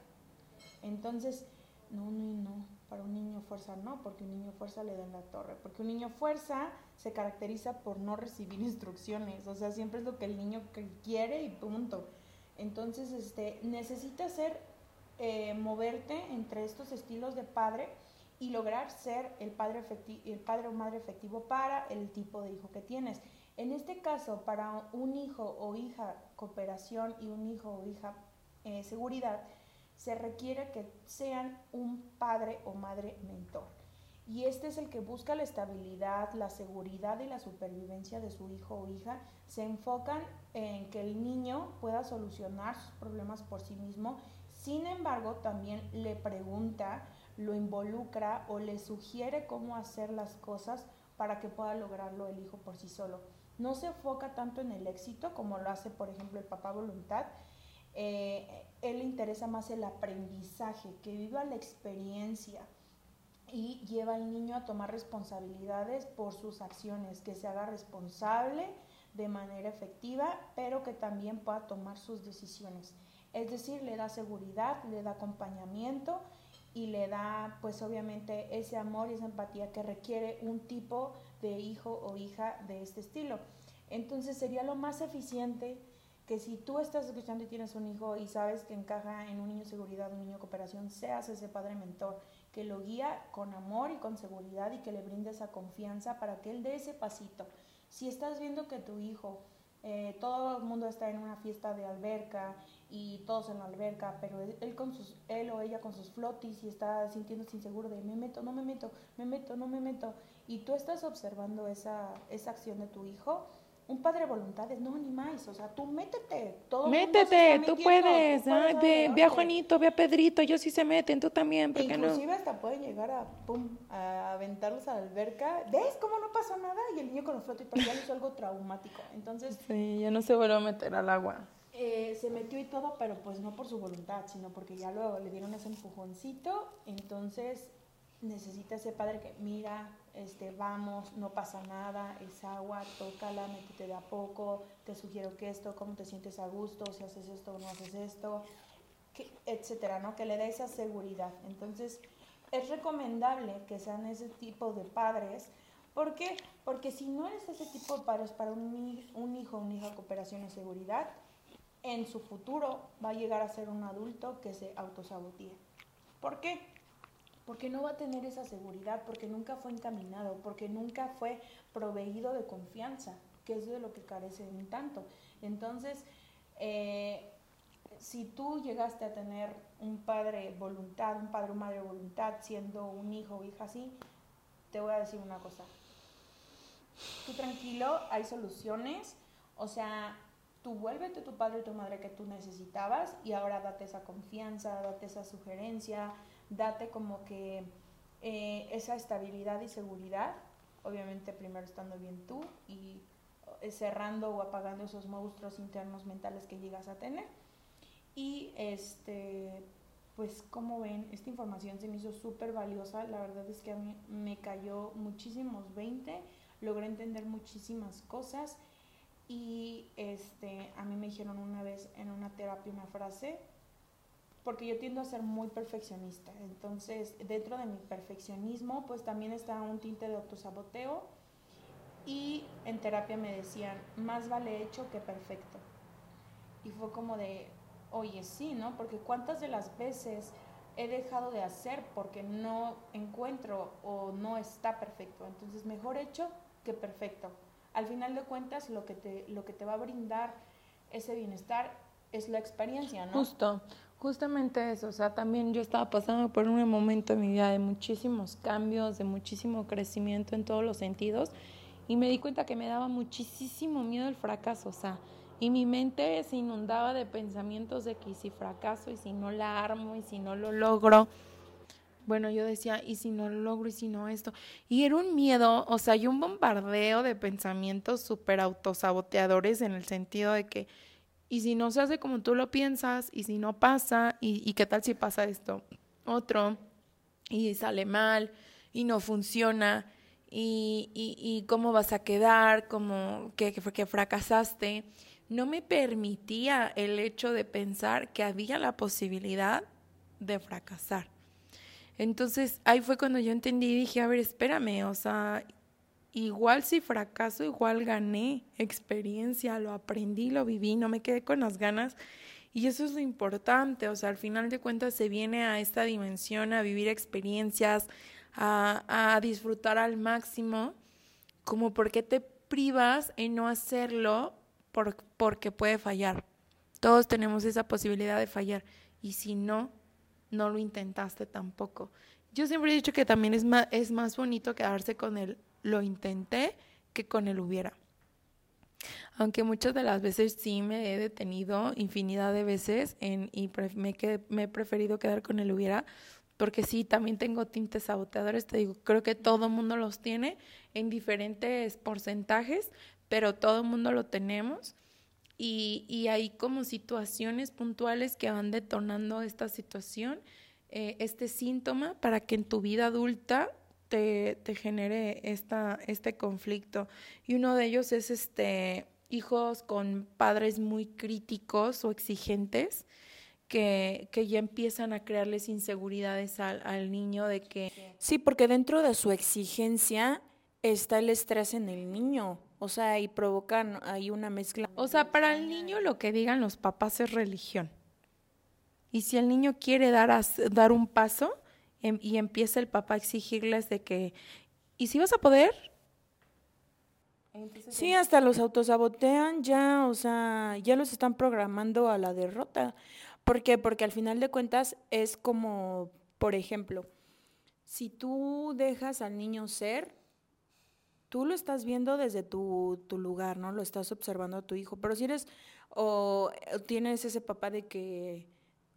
Entonces, no, no, no, para un niño fuerza no, porque un niño fuerza le den la torre, porque un niño fuerza se caracteriza por no recibir instrucciones, o sea, siempre es lo que el niño quiere y punto. Entonces, este, necesitas ser, eh, moverte entre estos estilos de padre y lograr ser el padre, el padre o madre efectivo para el tipo de hijo que tienes. En este caso, para un hijo o hija cooperación y un hijo o hija eh, seguridad, se requiere que sean un padre o madre mentor. Y este es el que busca la estabilidad, la seguridad y la supervivencia de su hijo o hija. Se enfocan en que el niño pueda solucionar sus problemas por sí mismo. Sin embargo, también le pregunta lo involucra o le sugiere cómo hacer las cosas para que pueda lograrlo el hijo por sí solo. No se enfoca tanto en el éxito como lo hace, por ejemplo, el papá voluntad. Eh, él le interesa más el aprendizaje, que viva la experiencia y lleva al niño a tomar responsabilidades por sus acciones, que se haga responsable de manera efectiva, pero que también pueda tomar sus decisiones. Es decir, le da seguridad, le da acompañamiento y le da pues obviamente ese amor y esa empatía que requiere un tipo de hijo o hija de este estilo. Entonces sería lo más eficiente que si tú estás escuchando y tienes un hijo y sabes que encaja en un niño seguridad, un niño cooperación, seas ese padre mentor que lo guía con amor y con seguridad y que le brinde esa confianza para que él dé ese pasito. Si estás viendo que tu hijo, eh, todo el mundo está en una fiesta de alberca y todos en la alberca, pero él, con sus, él o ella con sus flotis y está sintiéndose inseguro de me meto, no me meto, me meto, no me meto, y tú estás observando esa, esa acción de tu hijo, un padre de voluntades, no, ni más, o sea, tú métete, todo Métete, tú puedes, ve, a Juanito, ve a Pedrito, ellos sí se meten, tú también, ¿por Inclusive hasta pueden llegar a, pum, a aventarlos a la alberca, ¿ves cómo no pasó nada? Y el niño con los flotis, pero ya hizo algo traumático, entonces... Sí, ya no se vuelve a meter al agua. Eh, se metió y todo, pero pues no por su voluntad, sino porque ya luego le dieron ese empujoncito, entonces necesita ese padre que mira, este, vamos, no pasa nada, es agua, tócala, métete de a poco, te sugiero que esto, cómo te sientes a gusto, si haces esto o no haces esto, etcétera, ¿no? Que le dé esa seguridad. Entonces, es recomendable que sean ese tipo de padres. ¿Por qué? Porque si no eres ese tipo de padres para un, un hijo o una hija cooperación y seguridad, en su futuro va a llegar a ser un adulto que se autosabotee. ¿Por qué? Porque no va a tener esa seguridad, porque nunca fue encaminado, porque nunca fue proveído de confianza, que es de lo que carece un tanto. Entonces, eh, si tú llegaste a tener un padre voluntad, un padre o madre voluntad, siendo un hijo o hija así, te voy a decir una cosa. Tú tranquilo, hay soluciones, o sea, tú vuélvete tu padre y tu madre que tú necesitabas y ahora date esa confianza, date esa sugerencia, date como que eh, esa estabilidad y seguridad, obviamente primero estando bien tú y eh, cerrando o apagando esos monstruos internos mentales que llegas a tener. Y este, pues como ven, esta información se me hizo súper valiosa, la verdad es que a mí me cayó muchísimos 20, logré entender muchísimas cosas y este, a mí me dijeron una vez en una terapia una frase, porque yo tiendo a ser muy perfeccionista. Entonces, dentro de mi perfeccionismo, pues también está un tinte de autosaboteo. Y en terapia me decían, más vale hecho que perfecto. Y fue como de, oye, sí, ¿no? Porque cuántas de las veces he dejado de hacer porque no encuentro o no está perfecto. Entonces, mejor hecho que perfecto al final de cuentas lo que te, lo que te va a brindar ese bienestar es la experiencia, ¿no? Justo. Justamente eso, o sea, también yo estaba pasando por un momento en mi vida de muchísimos cambios, de muchísimo crecimiento en todos los sentidos y me di cuenta que me daba muchísimo miedo el fracaso, o sea, y mi mente se inundaba de pensamientos de que si fracaso y si no la armo y si no lo logro, bueno, yo decía, ¿y si no lo logro y si no esto? Y era un miedo, o sea, y un bombardeo de pensamientos súper autosaboteadores en el sentido de que y si no se hace como tú lo piensas, y si no pasa, y, qué tal si pasa esto, otro, y sale mal, y no funciona, y, y, cómo vas a quedar, como que, que fracasaste, no me permitía el hecho de pensar que había la posibilidad de fracasar. Entonces ahí fue cuando yo entendí y dije, a ver, espérame, o sea, igual si fracaso, igual gané experiencia, lo aprendí, lo viví, no me quedé con las ganas. Y eso es lo importante, o sea, al final de cuentas se viene a esta dimensión, a vivir experiencias, a, a disfrutar al máximo, como porque te privas en no hacerlo por, porque puede fallar. Todos tenemos esa posibilidad de fallar y si no, no lo intentaste tampoco. Yo siempre he dicho que también es más, es más bonito quedarse con el lo intenté que con el hubiera. Aunque muchas de las veces sí me he detenido infinidad de veces y me, he preferido quedar con el hubiera, porque sí, también tengo tintes saboteadores, te digo, creo que todo mundo los tiene en diferentes porcentajes, pero todo mundo lo tenemos. Y, y hay como situaciones puntuales que van detonando esta situación, eh, este síntoma, para que en tu vida adulta te, te genere esta, este conflicto. Y uno de ellos es este hijos con padres muy críticos o exigentes que, que ya empiezan a crearles inseguridades al, al niño de que... Sí, porque dentro de su exigencia está el estrés en el niño. O sea, y provocan ahí una mezcla. O sea, para el niño lo que digan los papás es religión. Y si el niño quiere dar, a, dar un paso, Em, y empieza el papá a exigirles de que, ¿y si vas a poder? sí, hasta los autosabotean ya, o sea, ya los están programando a la derrota. ¿Por qué? Porque al final de cuentas es como, por ejemplo, si tú dejas al niño ser, tú lo estás viendo desde tu, tu lugar, ¿no? Lo estás observando a tu hijo. Pero si eres, o tienes ese papá de que,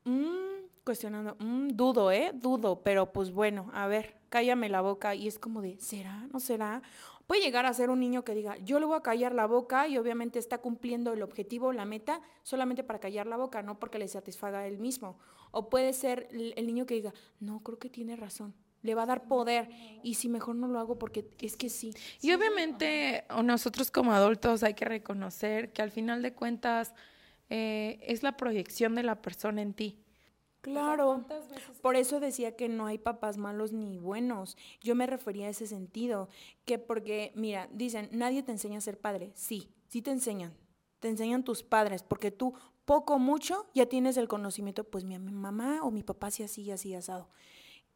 mmm, cuestionando, mm, dudo, ¿eh? Dudo, pero pues bueno, a ver, cállame la boca. Y es como de, ¿será? ¿No será? Puede llegar a ser un niño que diga, yo le voy a callar la boca y obviamente está cumpliendo el objetivo, la meta, solamente para callar la boca, no porque le satisfaga a él mismo. O puede ser el niño que diga, no, creo que tiene razón, le va a dar poder y si mejor no lo hago porque es que sí. Y obviamente nosotros como adultos hay que reconocer que al final de cuentas eh, es la proyección de la persona en ti. Claro, por eso decía que no hay papás malos ni buenos. Yo me refería a ese sentido, que porque, mira, dicen, nadie te enseña a ser padre. Sí, sí te enseñan, te enseñan tus padres, porque tú poco o mucho ya tienes el conocimiento, pues mi mamá o mi papá sí así, así asado.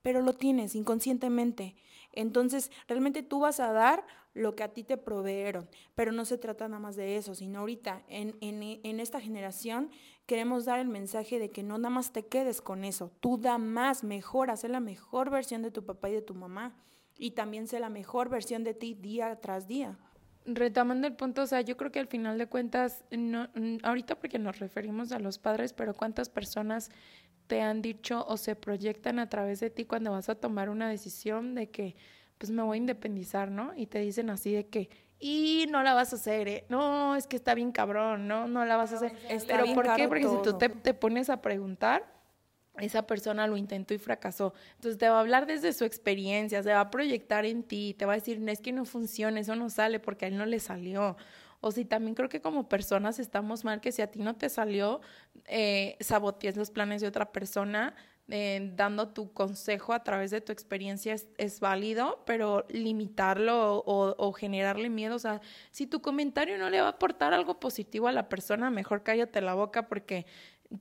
Pero lo tienes inconscientemente. Entonces, realmente tú vas a dar lo que a ti te proveyeron, pero no se trata nada más de eso, sino ahorita, en, en, esta generación, queremos dar el mensaje de que no nada más te quedes con eso, tú da más, mejor, sé la mejor versión de tu papá y de tu mamá, y también sé la mejor versión de ti día tras día. Retomando el punto, o sea, yo creo que al final de cuentas, no, ahorita porque nos referimos a los padres, pero cuántas personas te han dicho o se proyectan a través de ti cuando vas a tomar una decisión de que, pues me voy a independizar, ¿no? Y te dicen así de que, y no la vas a hacer, ¿eh? No, es que está bien cabrón, no, no la vas a hacer. Pero ¿por qué? Porque si tú te, te pones a preguntar, esa persona lo intentó y fracasó. Entonces te va a hablar desde su experiencia, se va a proyectar en ti, te va a decir, no es que no funcione, eso no sale porque a él no le salió. O si también creo que como personas estamos mal que si a ti no te salió, eh, sabotees los planes de otra persona, eh, dando tu consejo a través de tu experiencia es, válido, pero limitarlo o, generarle miedo, o sea, si tu comentario no le va a aportar algo positivo a la persona, mejor cállate la boca porque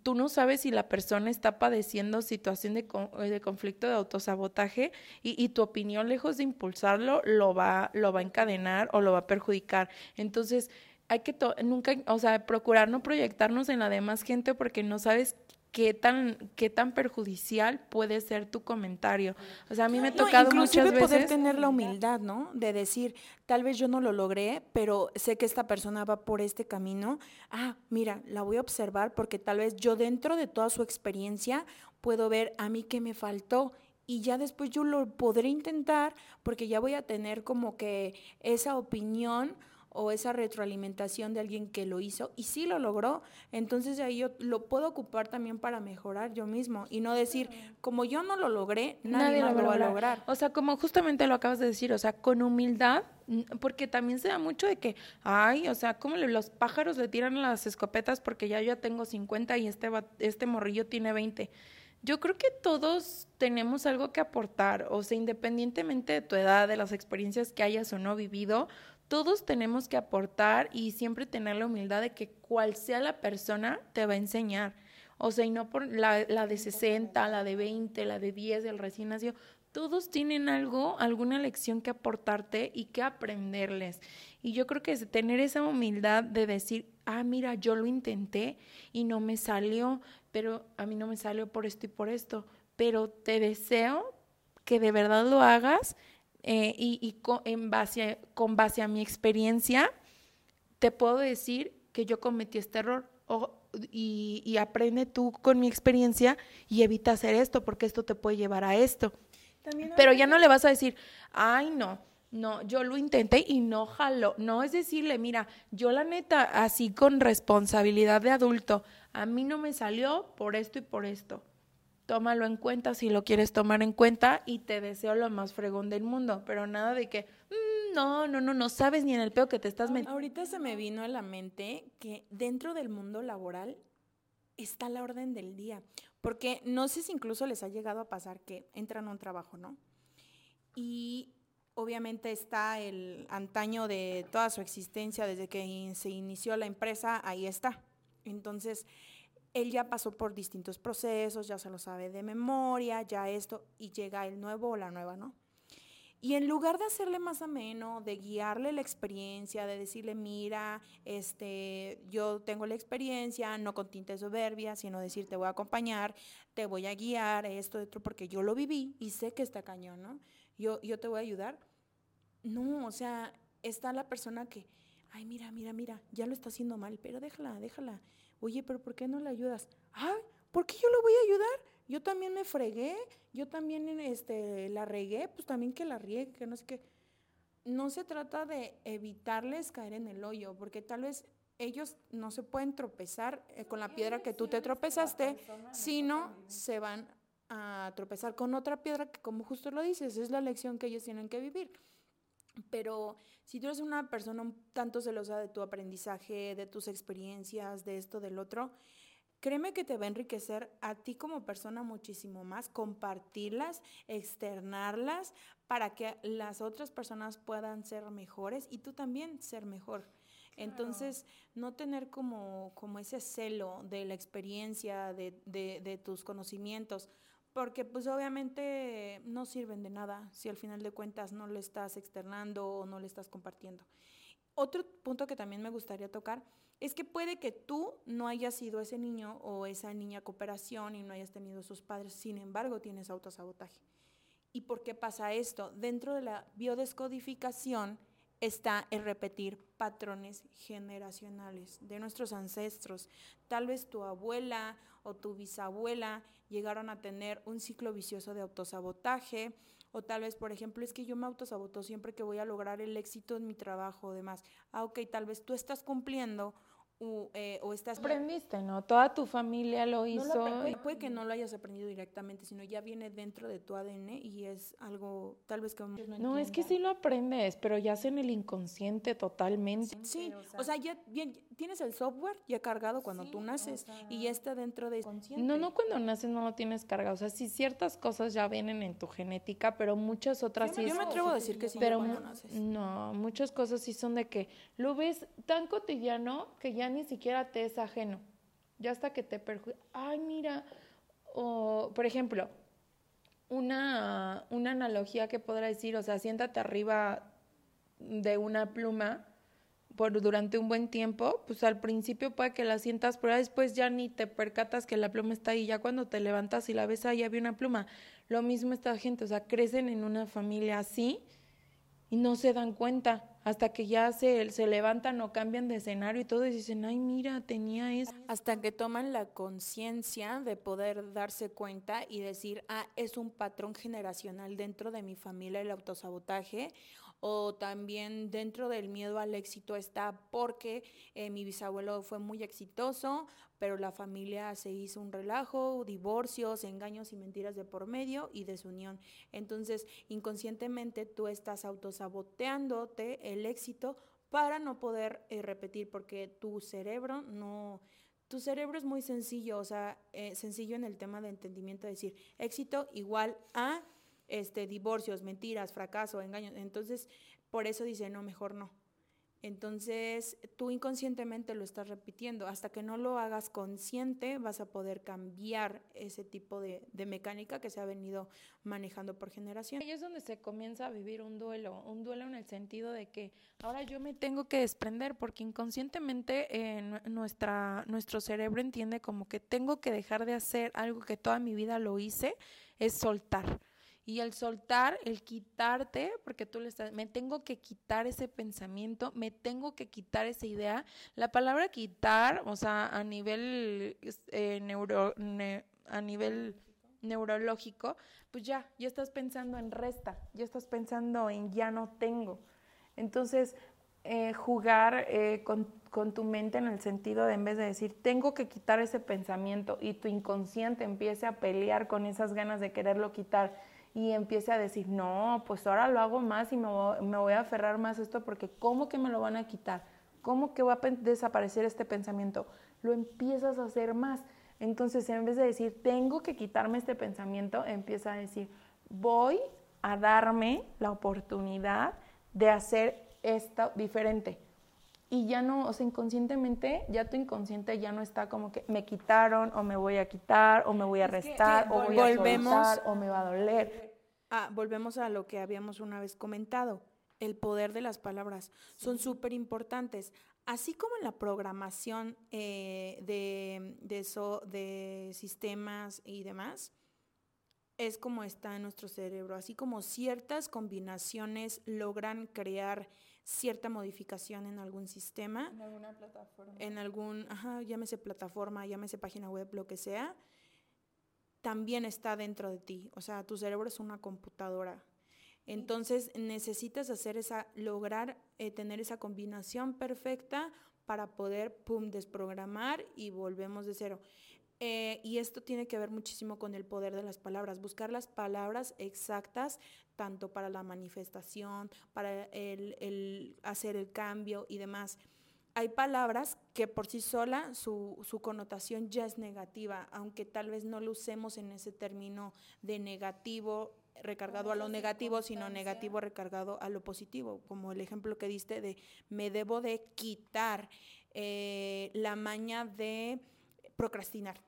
tú no sabes si la persona está padeciendo situación de, de conflicto de autosabotaje y, y, tu opinión, lejos de impulsarlo, lo va, lo va a encadenar o lo va a perjudicar. Entonces, hay que nunca, o sea, procurar no proyectarnos en la demás gente porque no sabes qué tan, qué tan perjudicial puede ser tu comentario. O sea, a mí me ha tocado muchas veces... poder tener la humildad, ¿no? De decir, tal vez yo no lo logré, pero sé que esta persona va por este camino. Ah, mira, la voy a observar porque tal vez yo dentro de toda su experiencia puedo ver a mí qué me faltó y ya después yo lo podré intentar porque ya voy a tener como que esa opinión o esa retroalimentación de alguien que lo hizo y sí lo logró, entonces ahí yo lo puedo ocupar también para mejorar yo mismo y no decir, como yo no lo logré, nadie, lo, va a lograr. O sea, como justamente lo acabas de decir, o sea, con humildad, porque también se da mucho de que, ay, o sea, como los pájaros le tiran las escopetas porque ya yo tengo 50 y este, este morrillo tiene 20. Yo creo que todos tenemos algo que aportar, o sea, independientemente de tu edad, de las experiencias que hayas o no vivido, todos tenemos que aportar y siempre tener la humildad de que cual sea la persona te va a enseñar. O sea, y no por la, la de 60, la de 20, la de 10, el recién nacido. Todos tienen algo, alguna lección que aportarte y que aprenderles. Y yo creo que es tener esa humildad de decir, ah, mira, yo lo intenté y no me salió, pero a mí no me salió por esto y por esto. Pero te deseo que de verdad lo hagas eh, y, con, en base con base a mi experiencia, te puedo decir que yo cometí este error. y, aprende tú con mi experiencia y evita hacer esto porque esto te puede llevar a esto. Pero ya no le vas a decir, ay, no, no, yo lo intenté y no jalo. No es decirle, mira, yo la neta, así con responsabilidad de adulto, a mí no me salió por esto y por esto tómalo en cuenta si lo quieres tomar en cuenta y te deseo lo más fregón del mundo, pero nada de que, mm, no, no, no, no sabes ni en el peo que te estás metiendo. Ahorita se me vino a la mente que dentro del mundo laboral está la orden del día, porque no sé si incluso les ha llegado a pasar que entran a un trabajo, ¿no? Y obviamente está el antaño de toda su existencia desde que se inició la empresa, ahí está. Entonces, él ya pasó por distintos procesos, ya se lo sabe de memoria, ya esto, y llega el nuevo o la nueva, ¿no? Y en lugar de hacerle más ameno, de guiarle la experiencia, de decirle, mira, este, yo tengo la experiencia, no con tinta soberbia, sino decir, te voy a acompañar, te voy a guiar, esto, esto, porque yo lo viví y sé que está cañón, ¿no? Yo, yo te voy a ayudar. No, o sea, está la persona que, ay, mira, mira, mira, ya lo está haciendo mal, pero déjala, déjala oye, pero ¿por qué no le ayudas? Ah, ¿por qué yo lo voy a ayudar? Yo también me fregué, yo también este, la regué, pues también que la riegue, que no sé qué. No se trata de evitarles caer en el hoyo, porque tal vez ellos no se pueden tropezar eh, con la piedra que tú te tropezaste, sino se van a tropezar con otra piedra que, como justo lo dices, es la lección que ellos tienen que vivir. Pero si tú eres una persona un tanto celosa de tu aprendizaje, de tus experiencias, de esto, del otro, créeme que te va a enriquecer a ti como persona muchísimo más, compartirlas, externarlas para que las otras personas puedan ser mejores y tú también ser mejor. Entonces, no tener como, como ese celo de la experiencia, de, de, de tus conocimientos, porque pues obviamente no sirven de nada si al final de cuentas no le estás externando o no le estás compartiendo. Otro punto que también me gustaría tocar es que puede que tú no hayas sido ese niño o esa niña cooperación y no hayas tenido sus padres, sin embargo tienes autosabotaje. ¿Y por qué pasa esto? Dentro de la biodescodificación está el repetir patrones generacionales de nuestros ancestros. Tal vez tu abuela o tu bisabuela llegaron a tener un ciclo vicioso de autosabotaje, o tal vez, por ejemplo, es que yo me autosaboto siempre que voy a lograr el éxito en mi trabajo o demás. Ah, ok, tal vez tú estás cumpliendo eh, o, estás... Aprendiste, ¿no? Toda tu familia lo hizo. puede, que no lo hayas aprendido directamente, sino ya viene dentro de tu ADN y es algo tal vez que... No, es que sí lo aprendes, pero ya es en el inconsciente totalmente. Sí, o sea, ya bien, tienes el software ya cargado cuando tú naces y ya está dentro de... No, no cuando naces no lo tienes cargado, o sea, sí ciertas cosas ya vienen en tu genética, pero muchas otras sí... Yo me atrevo a decir que sí pero No, muchas cosas sí son de que lo ves tan cotidiano que ya ni siquiera te es ajeno. Ya hasta que te perjudica. Ay, mira. O, por ejemplo, una, una analogía que podrá decir, o sea, siéntate arriba de una pluma por durante un buen tiempo, pues al principio puede que la sientas, pero después ya ni te percatas que la pluma está ahí, ya cuando te levantas y la ves ahí había una pluma. Lo mismo esta gente, o sea, crecen en una familia así y no se dan cuenta hasta que ya se, se levantan o cambian de escenario y todo y dicen, ay, mira, tenía eso. Hasta que toman la conciencia de poder darse cuenta y decir, ah, es un patrón generacional dentro de mi familia el autosabotaje o también dentro del miedo al éxito está porque eh, mi bisabuelo fue muy exitoso, pero la familia se hizo un relajo, divorcios, engaños y mentiras de por medio y desunión. Entonces, inconscientemente tú estás autosaboteándote el éxito para no poder eh, repetir porque tu cerebro no tu cerebro es muy sencillo, o sea, eh, sencillo en el tema de entendimiento, decir éxito igual a este, divorcios, mentiras, fracaso, engaños. Entonces, por eso dice, no, mejor no. Entonces, tú inconscientemente lo estás repitiendo. Hasta que no lo hagas consciente, vas a poder cambiar ese tipo de, de mecánica que se ha venido manejando por generación. Ahí es donde se comienza a vivir un duelo, un duelo en el sentido de que ahora yo me tengo que desprender, porque inconscientemente eh, nuestra, nuestro cerebro entiende como que tengo que dejar de hacer algo que toda mi vida lo hice, es soltar y el soltar, el quitarte, porque tú le estás, me tengo que quitar ese pensamiento, me tengo que quitar esa idea. La palabra quitar, o sea, a nivel eh, neuro, a nivel neurológico, pues ya, ya estás pensando en resta, ya estás pensando en ya no tengo. Entonces, eh, jugar eh, con, con, tu mente en el sentido de en vez de decir, tengo que quitar ese pensamiento y tu inconsciente empiece a pelear con esas ganas de quererlo quitar y empiece a decir, no, pues ahora lo hago más y me voy, a aferrar más a esto porque ¿cómo que me lo van a quitar? ¿Cómo que va a desaparecer este pensamiento? Lo empiezas a hacer más. Entonces, en vez de decir, tengo que quitarme este pensamiento, empieza a decir, voy a darme la oportunidad de hacer esto diferente. Y ya no, o sea, inconscientemente, ya tu inconsciente ya no está como que me quitaron o me voy a quitar o me voy a restar o voy a soltar o me va a doler. Ah, volvemos a lo que habíamos una vez comentado. El poder de las palabras son súper importantes. Así como en la programación eh, de, de, de sistemas y demás, es como está en nuestro cerebro. Así como ciertas combinaciones logran crear cierta modificación en algún sistema. En alguna plataforma. En algún, ajá, llámese plataforma, llámese página web, lo que sea, también está dentro de ti. O sea, tu cerebro es una computadora. Entonces necesitas hacer esa, lograr eh, tener esa combinación perfecta para poder, pum, desprogramar y volvemos de cero. Eh, y esto tiene que ver muchísimo con el poder de las palabras, buscar las palabras exactas, tanto para la manifestación, para el, hacer el cambio y demás. Hay palabras que por sí sola su, su, connotación ya es negativa, aunque tal vez no lo usemos en ese término de negativo recargado a lo negativo, sino negativo recargado a lo positivo, como el ejemplo que diste de me debo de quitar eh, la maña de procrastinar.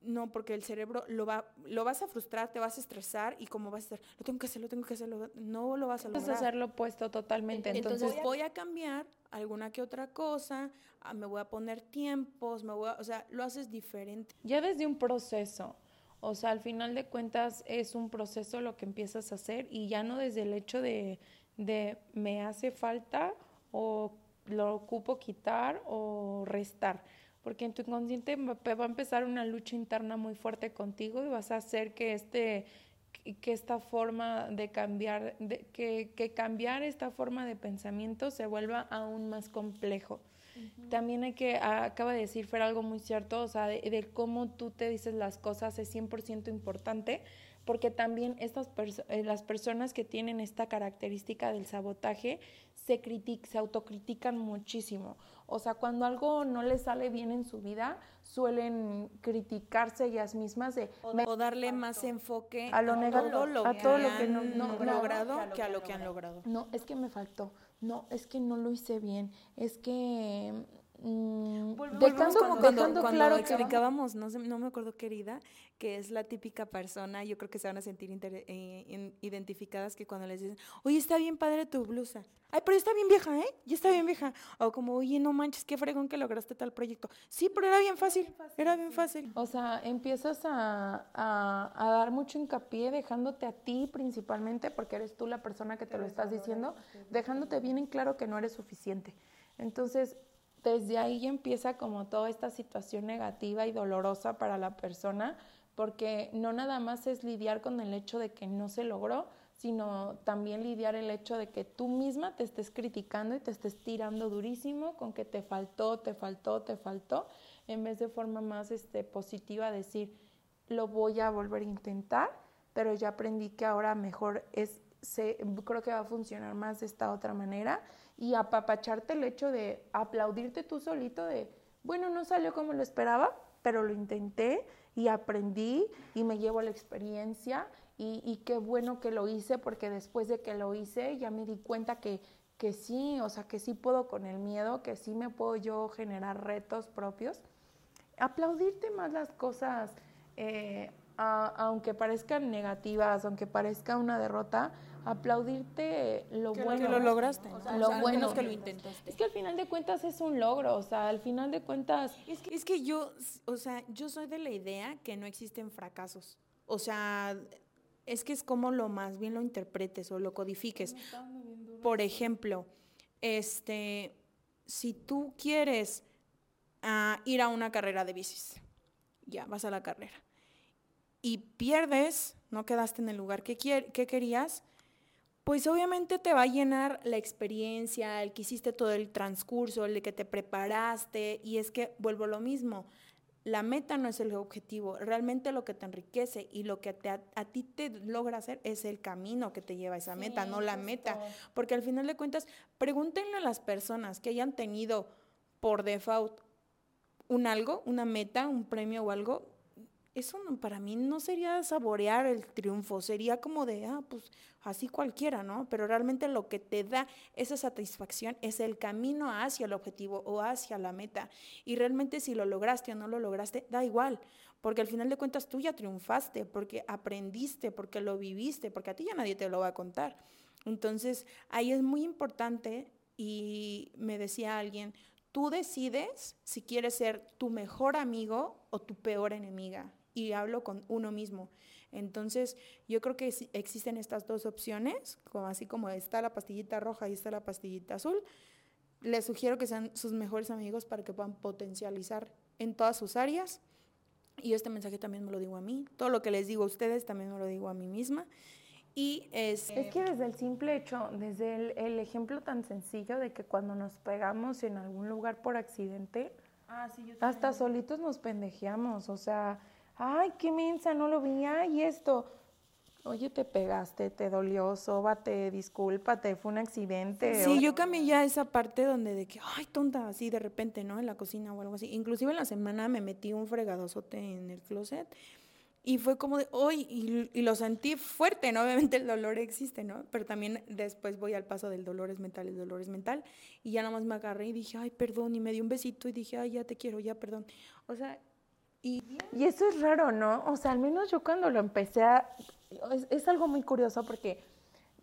No, porque el cerebro lo va, lo vas a frustrar, te vas a estresar y como vas a estar, lo tengo que hacer, lo tengo que hacer, no lo vas a lograr. Vas a hacerlo opuesto totalmente. Entonces, voy a cambiar alguna que otra cosa, ah, me voy a poner tiempos, me voy a, o sea, lo haces diferente. Ya desde un proceso, o sea, al final de cuentas es un proceso lo que empiezas a hacer y ya no desde el hecho de, de me hace falta o lo ocupo quitar o restar porque en tu inconsciente va a empezar una lucha interna muy fuerte contigo y vas a hacer que este que esta forma de cambiar, de, que, que, cambiar esta forma de pensamiento se vuelva aún más complejo. También hay que, acaba de decir Fer algo muy cierto, o sea, de, de cómo tú te dices las cosas es 100% importante, porque también estas eh, las personas que tienen esta característica del sabotaje se, se autocritican muchísimo. O sea, cuando algo no les sale bien en su vida, suelen criticarse ellas mismas de... O, darle más enfoque a lo negativo, a todo lo que no, no, logrado que a lo que han logrado. No, es que me faltó. No, es que no lo hice bien. Es que Mm, dejando, cuando, claro explicábamos, no, sé, no me acuerdo querida, que es la típica persona, yo creo que se van a sentir eh, identificadas que cuando les dicen, oye, está bien padre tu blusa. Ay, pero está bien vieja, ¿eh? Ya está bien vieja. O como, oye, no manches, qué fregón que lograste tal proyecto. Sí, pero era bien fácil, era bien fácil. O sea, empiezas a, a, dar mucho hincapié dejándote a ti principalmente, porque eres tú la persona que te lo estás diciendo, dejándote bien en claro que no eres suficiente. Entonces, desde ahí empieza como toda esta situación negativa y dolorosa para la persona, porque no nada más es lidiar con el hecho de que no se logró, sino también lidiar el hecho de que tú misma te estés criticando y te estés tirando durísimo con que te faltó, te faltó, te faltó, en vez de forma más este, positiva decir, lo voy a volver a intentar, pero ya aprendí que ahora mejor es, creo que va a funcionar más de esta otra manera y apapacharte el hecho de aplaudirte tú solito de, bueno, no salió como lo esperaba, pero lo intenté y aprendí y me llevo la experiencia y, qué bueno que lo hice porque después de que lo hice ya me di cuenta que, que sí, o sea, que sí puedo con el miedo, que sí me puedo yo generar retos propios. Aplaudirte más las cosas, eh, aunque parezcan negativas, aunque parezca una derrota, aplaudirte lo bueno. Que lo lograste. lo bueno. que lo intentaste. Es que al final de cuentas es un logro, o sea, al final de cuentas... Es que, es que yo, o sea, yo soy de la idea que no existen fracasos. O sea, es que es como lo más bien lo interpretes o lo codifiques. Por ejemplo, este, si tú quieres ah, ir a una carrera de bicis, ya vas a la carrera, y pierdes, no quedaste en el lugar que, que querías, pues obviamente te va a llenar la experiencia, el que hiciste todo el transcurso, el que te preparaste, y es que vuelvo lo mismo. La meta no es el objetivo, realmente lo que te enriquece y lo que a, ti te logra hacer es el camino que te lleva a esa meta, no la meta. Porque al final de cuentas, pregúntenle a las personas que hayan tenido por default un algo, una meta, un premio o algo, eso para mí no sería saborear el triunfo, sería como de, ah, pues así cualquiera, ¿no? Pero realmente lo que te da esa satisfacción es el camino hacia el objetivo o hacia la meta. Y realmente si lo lograste o no lo lograste, da igual, porque al final de cuentas tú ya triunfaste, porque aprendiste, porque lo viviste, porque a ti ya nadie te lo va a contar. Entonces ahí es muy importante y me decía alguien, tú decides si quieres ser tu mejor amigo o tu peor enemiga y hablo con uno mismo. Entonces, yo creo que existen estas dos opciones, como así como está la pastillita roja y está la pastillita azul. Les sugiero que sean sus mejores amigos para que puedan potencializar en todas sus áreas. Y este mensaje también me lo digo a mí. Todo lo que les digo a ustedes también me lo digo a mí misma. Y es, es que desde el simple hecho, desde el, el, ejemplo tan sencillo de que cuando nos pegamos en algún lugar por accidente, ah, hasta solitos nos pendejeamos. O sea, ay, qué mensa, no lo vi, ay, esto. Oye, te pegaste, te dolió, sóbate, discúlpate, fue un accidente. Sí, yo cambié ya esa parte donde de que, ay, tonta, así de repente, ¿no? En la cocina o algo así. Inclusive en la semana me metí un fregadozote en el closet y fue como de, hoy, y, lo sentí fuerte, ¿no? Obviamente el dolor existe, ¿no? Pero también después voy al paso del dolor es mental, el dolor es mental. Y ya nada más me agarré y dije, ay, perdón, y me di un besito y dije, ay, ya te quiero, ya, perdón. O sea, y, eso es raro, ¿no? O sea, al menos yo cuando lo empecé a... Es, algo muy curioso porque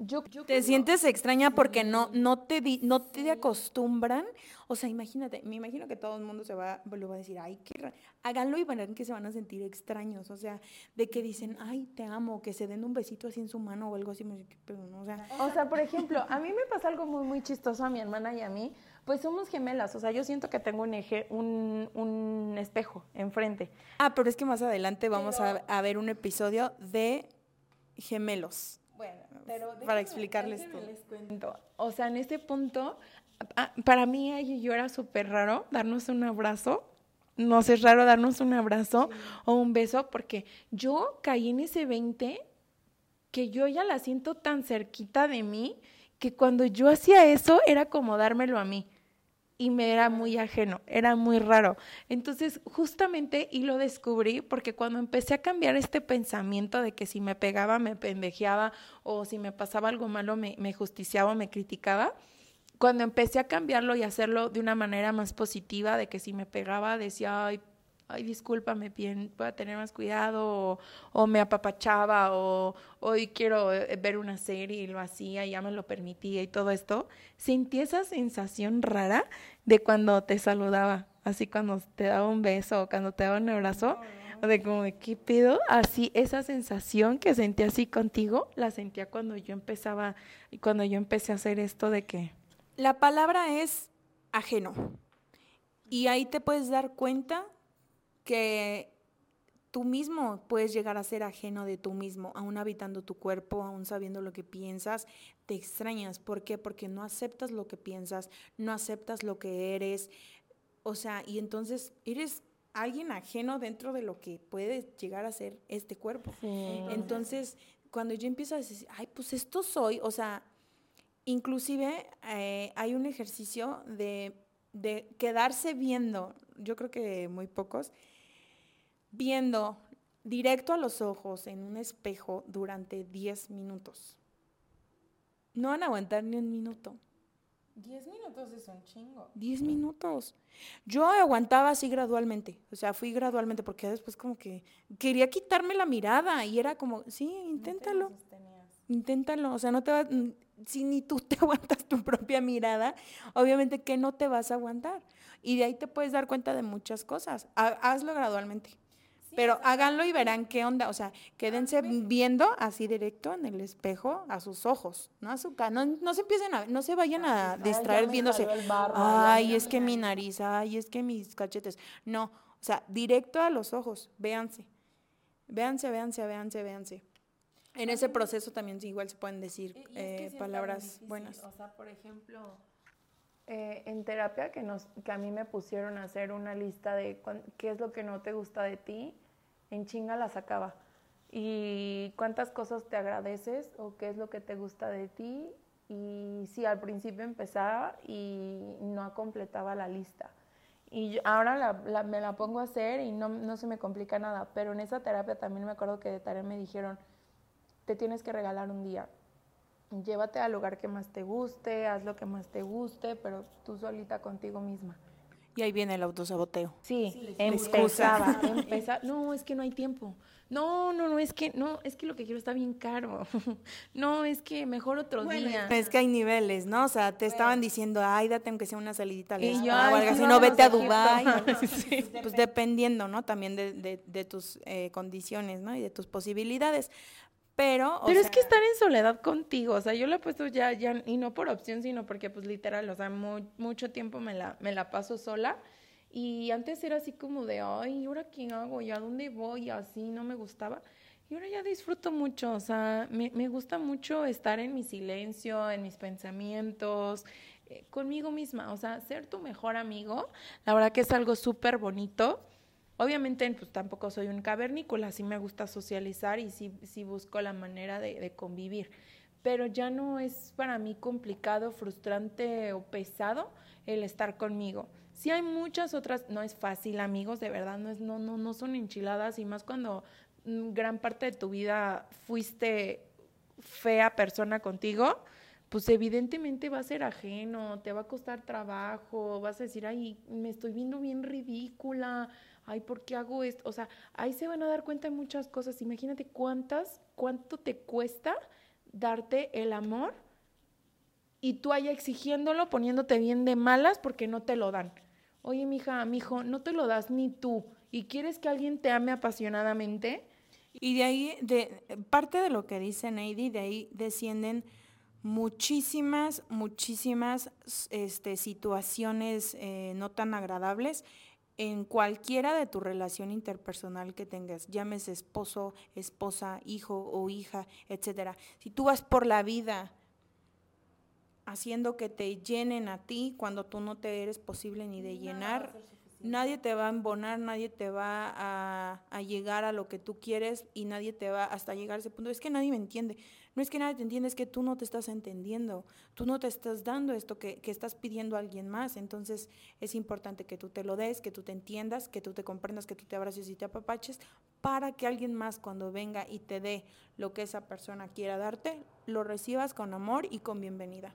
yo... te sientes extraña porque no, no, te, no te acostumbran. O sea, imagínate, me imagino que todo el mundo se va, lo va a decir, ay, qué. Háganlo y verán que se van a sentir extraños. O sea, de que dicen, ay, te amo, que se den un besito así en su mano o algo así. Pero, o, sea, o sea, por ejemplo, a mí me pasa algo muy, muy chistoso a mi hermana y a mí pues somos gemelas, o sea, yo siento que tengo un eje, un, un espejo enfrente. Ah, pero es que más adelante vamos a, ver un episodio de gemelos. Bueno, pero para explicarles todo. O sea, en este punto, ah, para mí y yo era súper raro darnos un abrazo. No sé, es raro darnos un abrazo o un beso porque yo caí en ese 20 que yo ya la siento tan cerquita de mí que cuando yo hacía eso era como dármelo a mí y me era muy ajeno, era muy raro. Entonces, justamente, y lo descubrí porque cuando empecé a cambiar este pensamiento de que si me pegaba me pendejeaba o si me pasaba algo malo me, justiciaba me criticaba, cuando empecé a cambiarlo y hacerlo de una manera más positiva, de que si me pegaba decía, ay, discúlpame, bien, voy a tener más cuidado, o, me apapachaba, o hoy quiero eh, ver una serie y lo hacía y ya me lo permitía y todo esto, sentí esa sensación rara de cuando te saludaba, así cuando te daba un beso o cuando te daba un abrazo, de como de qué pido, así esa sensación que sentí así contigo, la sentía cuando yo empezaba, cuando yo empecé a hacer esto de que... La palabra es ajeno. Y ahí te puedes dar cuenta que tú mismo puedes llegar a ser ajeno de tú mismo, aún habitando tu cuerpo, aún sabiendo lo que piensas, te extrañas. ¿Por qué? Porque no aceptas lo que piensas, no aceptas lo que eres. O sea, y entonces eres alguien ajeno dentro de lo que puede llegar a ser este cuerpo. Entonces, cuando yo empiezo a decir, ay, pues esto soy, o sea, inclusive eh, hay un ejercicio de, de quedarse viendo, yo creo que muy pocos, viendo directo a los ojos en un espejo durante 10 minutos. No van a aguantar ni un minuto. 10 minutos es un chingo. 10 minutos. Yo aguantaba así gradualmente, o sea, fui gradualmente porque después como que quería quitarme la mirada y era como, sí, inténtalo. inténtalo, o sea, no te va, si ni tú te aguantas tu propia mirada, obviamente que no te vas a aguantar. Y de ahí te puedes dar cuenta de muchas cosas. Hazlo gradualmente. Pero háganlo y verán qué onda, o sea, quédense viendo así directo en el espejo a sus ojos, no a su cara, no, se empiecen a, no se vayan a distraer viéndose, ay, es que mi nariz, ay, es que mis cachetes, no, o sea, directo a los ojos, véanse, véanse, véanse, véanse, véanse. En ese proceso también igual se pueden decir eh, palabras buenas. O sea, por ejemplo, eh, en terapia que, nos, que a mí me pusieron a hacer una lista de qué es lo que no te gusta de ti en chinga la sacaba. Y cuántas cosas te agradeces o qué es lo que te gusta de ti. Y sí, al principio empezaba y no completaba la lista. Y ahora me la pongo a hacer y no, no se me complica nada. Pero en esa terapia también me acuerdo que de tarea me dijeron, te tienes que regalar un día. Llévate al lugar que más te guste, haz lo que más te guste, pero tú solita contigo misma. Y ahí viene el autosaboteo. Sí, empezaba, no, es que no hay tiempo. No, no, no, es que, no, es que lo que quiero está bien caro. No, es que mejor otro día. Es que hay niveles, ¿no? O sea, te estaban diciendo, ay, date aunque sea una salidita al o algo así, no, vete a Dubái. Pues dependiendo, ¿no? También de, de, de tus eh, condiciones, ¿no? Y de tus posibilidades. Pero, Pero es que estar en soledad contigo, o sea, yo lo he puesto ya, ya, y no por opción, sino porque pues literal, o sea, mucho tiempo me la, me la paso sola. Y antes era así como de, ay, ¿y ahora quién hago? ¿Y a dónde voy? Y así, no me gustaba. Y ahora ya disfruto mucho, o sea, me, me gusta mucho estar en mi silencio, en mis pensamientos, eh, conmigo misma, o sea, ser tu mejor amigo, la verdad que es algo súper bonito. Obviamente, pues tampoco soy un cavernícola, sí me gusta socializar y sí, sí busco la manera de, convivir. Pero ya no es para mí complicado, frustrante o pesado el estar conmigo. Sí hay muchas otras, no es fácil, amigos, de verdad, no, es, no, no, no son enchiladas y más cuando mm, gran parte de tu vida fuiste fea persona contigo, pues evidentemente va a ser ajeno, te va a costar trabajo, vas a decir, ay, me estoy viendo bien ridícula, ay, ¿por qué hago esto? O sea, ahí se van a dar cuenta de muchas cosas. Imagínate cuántas, cuánto te cuesta darte el amor y tú allá exigiéndolo, poniéndote bien de malas porque no te lo dan. Oye, mija, mijo, no te lo das ni tú y quieres que alguien te ame apasionadamente. Y de ahí, de parte de lo que dice Neidy, de ahí descienden muchísimas, muchísimas este, situaciones eh, no tan agradables en cualquiera de tu relación interpersonal que tengas, llámese esposo, esposa, hijo o hija, etcétera. Si tú vas por la vida haciendo que te llenen a ti cuando tú no te eres posible ni de llenar, nadie te va a embonar, nadie te va a, a, llegar a lo que tú quieres y nadie te va hasta llegar a ese punto. Es que nadie me entiende. No es que nadie te entienda, es que tú no te estás entendiendo. Tú no te estás dando esto que, que estás pidiendo a alguien más. Entonces es importante que tú te lo des, que tú te entiendas, que tú te comprendas, que tú te abraces y te apapaches para que alguien más cuando venga y te dé lo que esa persona quiera darte, lo recibas con amor y con bienvenida.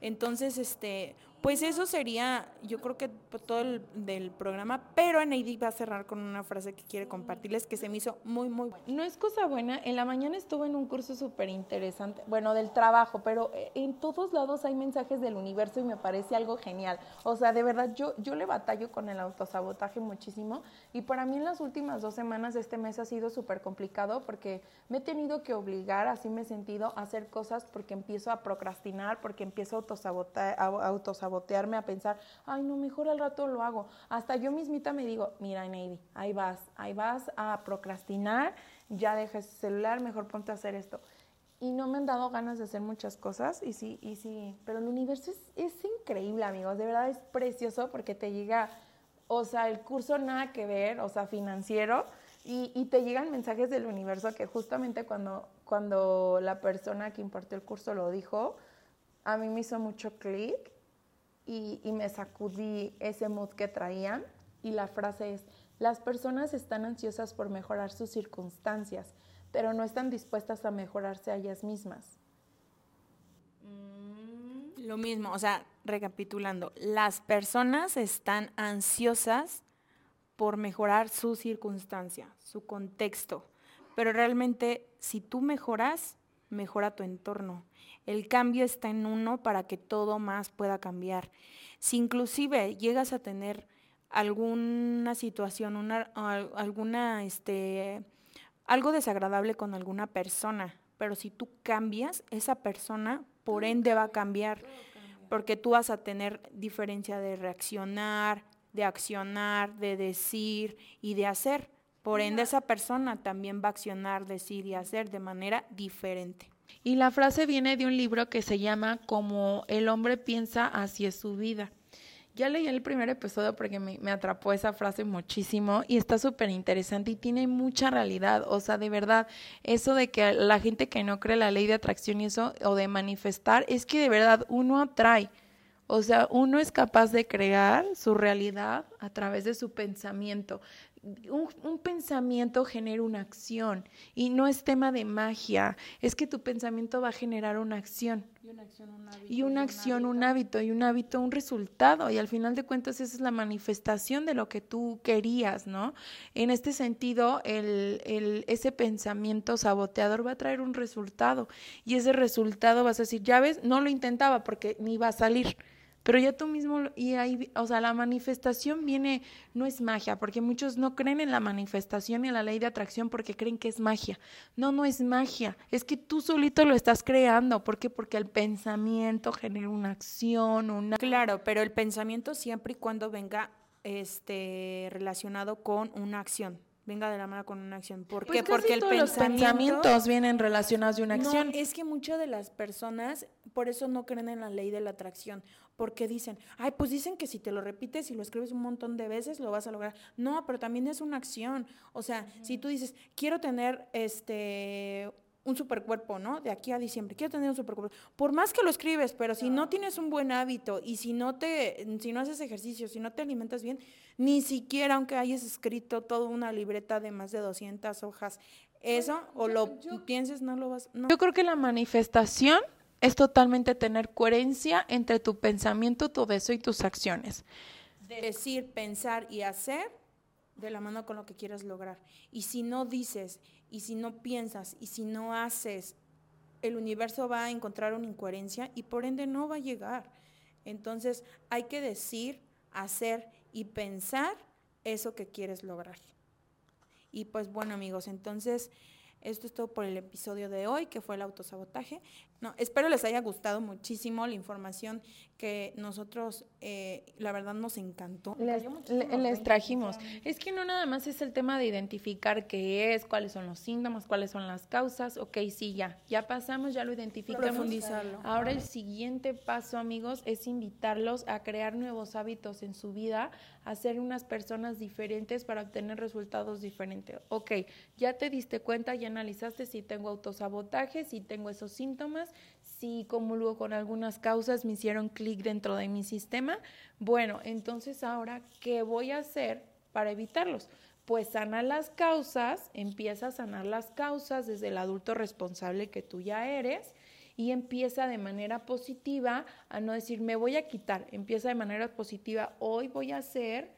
Entonces, este, pues eso sería, yo creo que todo el del programa, pero Neidy va a cerrar con una frase que quiere compartirles que se me hizo muy, muy buena. No es cosa buena, en la mañana estuve en un curso súper interesante, bueno, del trabajo, pero eh, en todos lados hay mensajes del universo y me parece algo genial. O sea, de verdad, yo, yo le batallo con el autosabotaje muchísimo y para mí en las últimas dos semanas de este mes ha sido súper complicado porque me he tenido que obligar, así me he sentido, a hacer cosas porque empiezo a procrastinar, porque empiezo a autosabotar botearme a pensar, ay, no, mejor al rato lo hago. Hasta yo mismita me digo, mira, Navy, ahí vas, ahí vas a procrastinar, ya dejes el celular, mejor ponte a hacer esto. Y no me han dado ganas de hacer muchas cosas, y sí, y sí, pero el universo es, es increíble, amigos, de verdad es precioso porque te llega, o sea, el curso nada que ver, o sea, financiero, y, y, te llegan mensajes del universo que justamente cuando, cuando la persona que impartió el curso lo dijo, a mí me hizo mucho clic y, me sacudí ese mood que traían y la frase es, las personas están ansiosas por mejorar sus circunstancias, pero no están dispuestas a mejorarse a ellas mismas. Mm, lo mismo, o sea, recapitulando, las personas están ansiosas por mejorar su circunstancia, su contexto, pero realmente si tú mejoras, mejora tu entorno. El cambio está en uno para que todo más pueda cambiar. Si inclusive llegas a tener alguna situación, una, alguna, este, algo desagradable con alguna persona, pero si tú cambias, esa persona por ende va a cambiar, porque tú vas a tener diferencia de reaccionar, de accionar, de decir y de hacer. Por ende, esa persona también va a accionar, decir y hacer de manera diferente. Y la frase viene de un libro que se llama Como el hombre piensa, así es su vida. Ya leí el primer episodio porque me, me atrapó esa frase muchísimo y está súper interesante y tiene mucha realidad. O sea, de verdad, eso de que la gente que no cree la ley de atracción y eso, o de manifestar, es que de verdad uno atrae. O sea, uno es capaz de crear su realidad a través de su pensamiento un, pensamiento genera una acción y no es tema de magia, es que tu pensamiento va a generar una acción. Y una acción, un hábito. Y una acción, un hábito. y un hábito, un resultado. Y al final de cuentas esa es la manifestación de lo que tú querías, ¿no? En este sentido, el, el, ese pensamiento saboteador va a traer un resultado y ese resultado vas a decir, ya ves, no lo intentaba porque ni va a salir pero ya tú mismo, y ahí, o sea, la manifestación viene, no es magia, porque muchos no creen en la manifestación y en la ley de atracción porque creen que es magia. No, no es magia, es que tú solito lo estás creando. ¿Por qué? Porque el pensamiento genera una acción, una... Claro, pero el pensamiento siempre y cuando venga este, relacionado con una acción venga de la mano con una acción. ¿Por pues qué? Porque el pensamiento... los pensamientos vienen relacionados de una acción. No, es que muchas de las personas por eso no creen en la ley de la atracción, porque dicen, ay, pues dicen que si te lo repites y lo escribes un montón de veces lo vas a lograr. No, pero también es una acción. O sea, si tú dices, quiero tener este un supercuerpo, ¿no? De aquí a diciembre, quiero tener un supercuerpo. Por más que lo escribes, pero si no tienes un buen hábito y si no te, si no haces ejercicio, si no te alimentas bien, ni siquiera aunque hayas escrito toda una libreta de más de 200 hojas, eso o lo pienses, no lo vas. Yo creo que la manifestación es totalmente tener coherencia entre tu pensamiento, tu deseo y tus acciones. Decir, pensar y hacer de la mano con lo que quieras lograr. Y si no dices, y si no piensas, y si no haces, el universo va a encontrar una incoherencia y por ende no va a llegar. Entonces hay que decir, hacer y pensar eso que quieres lograr. Y pues bueno amigos, entonces esto es todo por el episodio de hoy, que fue el autosabotaje. No, espero les haya gustado muchísimo la información que nosotros, eh, la verdad, nos encantó. Les, trajimos. Es que no nada más es el tema de identificar qué es, cuáles son los síntomas, cuáles son las causas. Ok, sí, ya, ya pasamos, ya lo identificamos. Profundizarlo. Ahora el siguiente paso, amigos, es invitarlos a crear nuevos hábitos en su vida, a ser unas personas diferentes para obtener resultados diferentes. Ok, ya te diste cuenta, ya analizaste si tengo autosabotaje, si tengo esos síntomas, si comulgo con algunas causas, me hicieron clic dentro de mi sistema. Bueno, entonces ahora, ¿qué voy a hacer para evitarlos? Pues sana las causas, empieza a sanar las causas desde el adulto responsable que tú ya eres y empieza de manera positiva a no decir me voy a quitar, empieza de manera positiva, hoy voy a hacer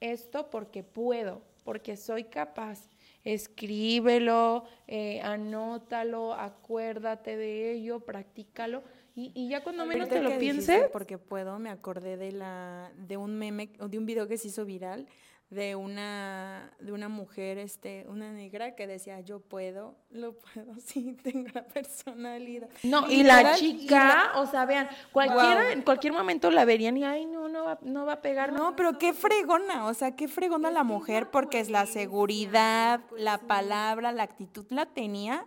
esto porque puedo, porque soy capaz. Escríbelo, eh, anótalo, acuérdate de ello, practícalo. Y, y ya cuando menos te lo pienses. Porque puedo, me acordé de, la, de un meme, de un video que se hizo viral de una, de una mujer, este, una negra que decía, yo puedo, lo puedo, sí, tengo la personalidad. No, y, la chica, o sea, vean, cualquiera, en cualquier momento la verían y, ay, no, no va, no va a pegar. No, pero qué fregona, o sea, qué fregona la mujer, porque es la seguridad, la palabra, la actitud la tenía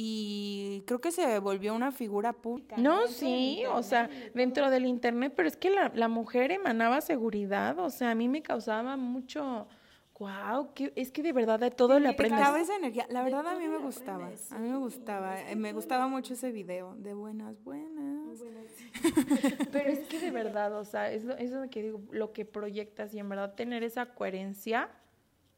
y creo que se volvió una figura pública. No, sí, o sea, dentro del Internet, pero es que la, la, mujer emanaba seguridad, o sea, a mí me causaba mucho, wow, que, es que de verdad de todo le aprendes. esa energía, la verdad a mí me gustaba, a mí me gustaba, eh, me gustaba mucho ese video, de buenas, buenas. pero es que de verdad, o sea, es lo, es lo que digo, lo que proyectas y en verdad tener esa coherencia,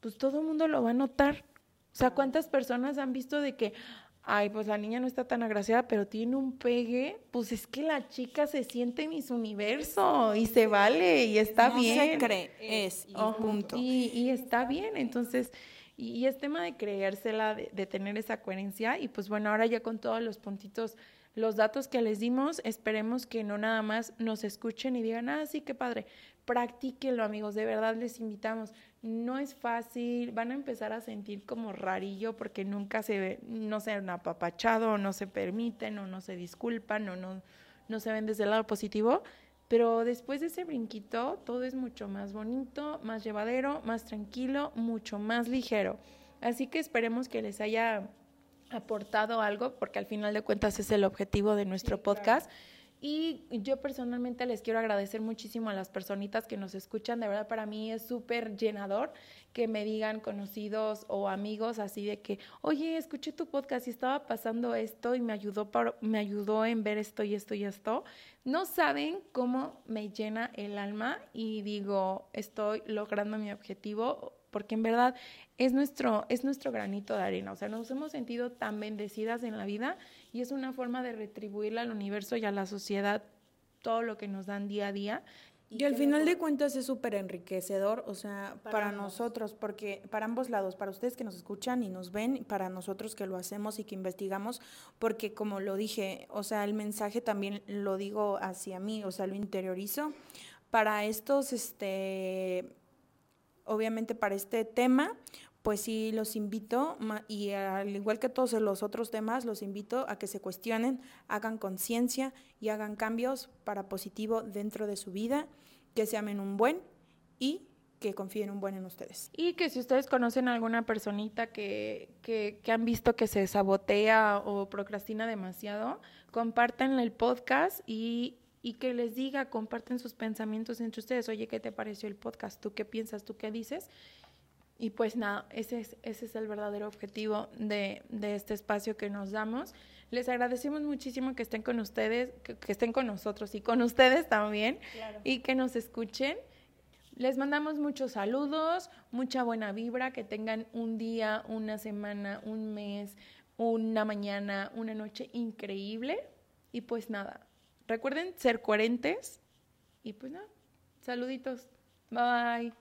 pues todo el mundo lo va a notar. O sea, ¿cuántas personas han visto de que, ay, pues la niña no está tan agraciada, pero tiene un pegue, pues es que la chica se siente en su universo y se vale y está bien. Se cree, es, y punto. Y, está bien, entonces, y, es tema de creérsela, de, de, tener esa coherencia, y pues bueno, ahora ya con todos los puntitos, los datos que les dimos, esperemos que no nada más nos escuchen y digan, ah, sí, qué padre, practíquenlo amigos, de verdad les invitamos. No es fácil, van a empezar a sentir como rarillo porque nunca se ve, no se han apapachado, o no se permiten, o no se disculpan, o no, no se ven desde el lado positivo, pero después de ese brinquito todo es mucho más bonito, más llevadero, más tranquilo, mucho más ligero. Así que esperemos que les haya aportado algo, porque al final de cuentas es el objetivo de nuestro podcast. Y yo personalmente les quiero agradecer muchísimo a las personitas que nos escuchan. De verdad, para mí es súper llenador que me digan conocidos o amigos así de que, oye, escuché tu podcast y estaba pasando esto y me ayudó, para, me ayudó en ver esto y esto y esto. No saben cómo me llena el alma y digo, estoy logrando mi objetivo porque en verdad es nuestro, es nuestro granito de arena. O sea, nos hemos sentido tan bendecidas en la vida y es una forma de retribuirle al universo y a la sociedad todo lo que nos dan día a día. Y, al final de cuentas es súper enriquecedor, o sea, para, nosotros, porque para ambos lados, para ustedes que nos escuchan y nos ven, para nosotros que lo hacemos y que investigamos, porque como lo dije, o sea, el mensaje también lo digo hacia mí, o sea, lo interiorizo. Para estos, este, obviamente para este tema, pues sí los invito, y al igual que todos los otros temas, los invito a que se cuestionen, hagan conciencia y hagan cambios para positivo dentro de su vida, que se amen un buen y que confíen un buen en ustedes. Y que si ustedes conocen a alguna personita que, que, que han visto que se sabotea o procrastina demasiado, compartan el podcast y, y que les diga, comparten sus pensamientos entre ustedes. Oye, ¿qué te pareció el podcast? ¿Tú qué piensas? ¿Tú qué dices? Y pues nada, ese es, ese es el verdadero objetivo de, de este espacio que nos damos. Les agradecemos muchísimo que estén con ustedes, que, estén con nosotros y con ustedes también y que nos escuchen. Les mandamos muchos saludos, mucha buena vibra, que tengan un día, una semana, un mes, una mañana, una noche increíble. Y pues nada, recuerden ser coherentes y pues nada, saluditos. Bye.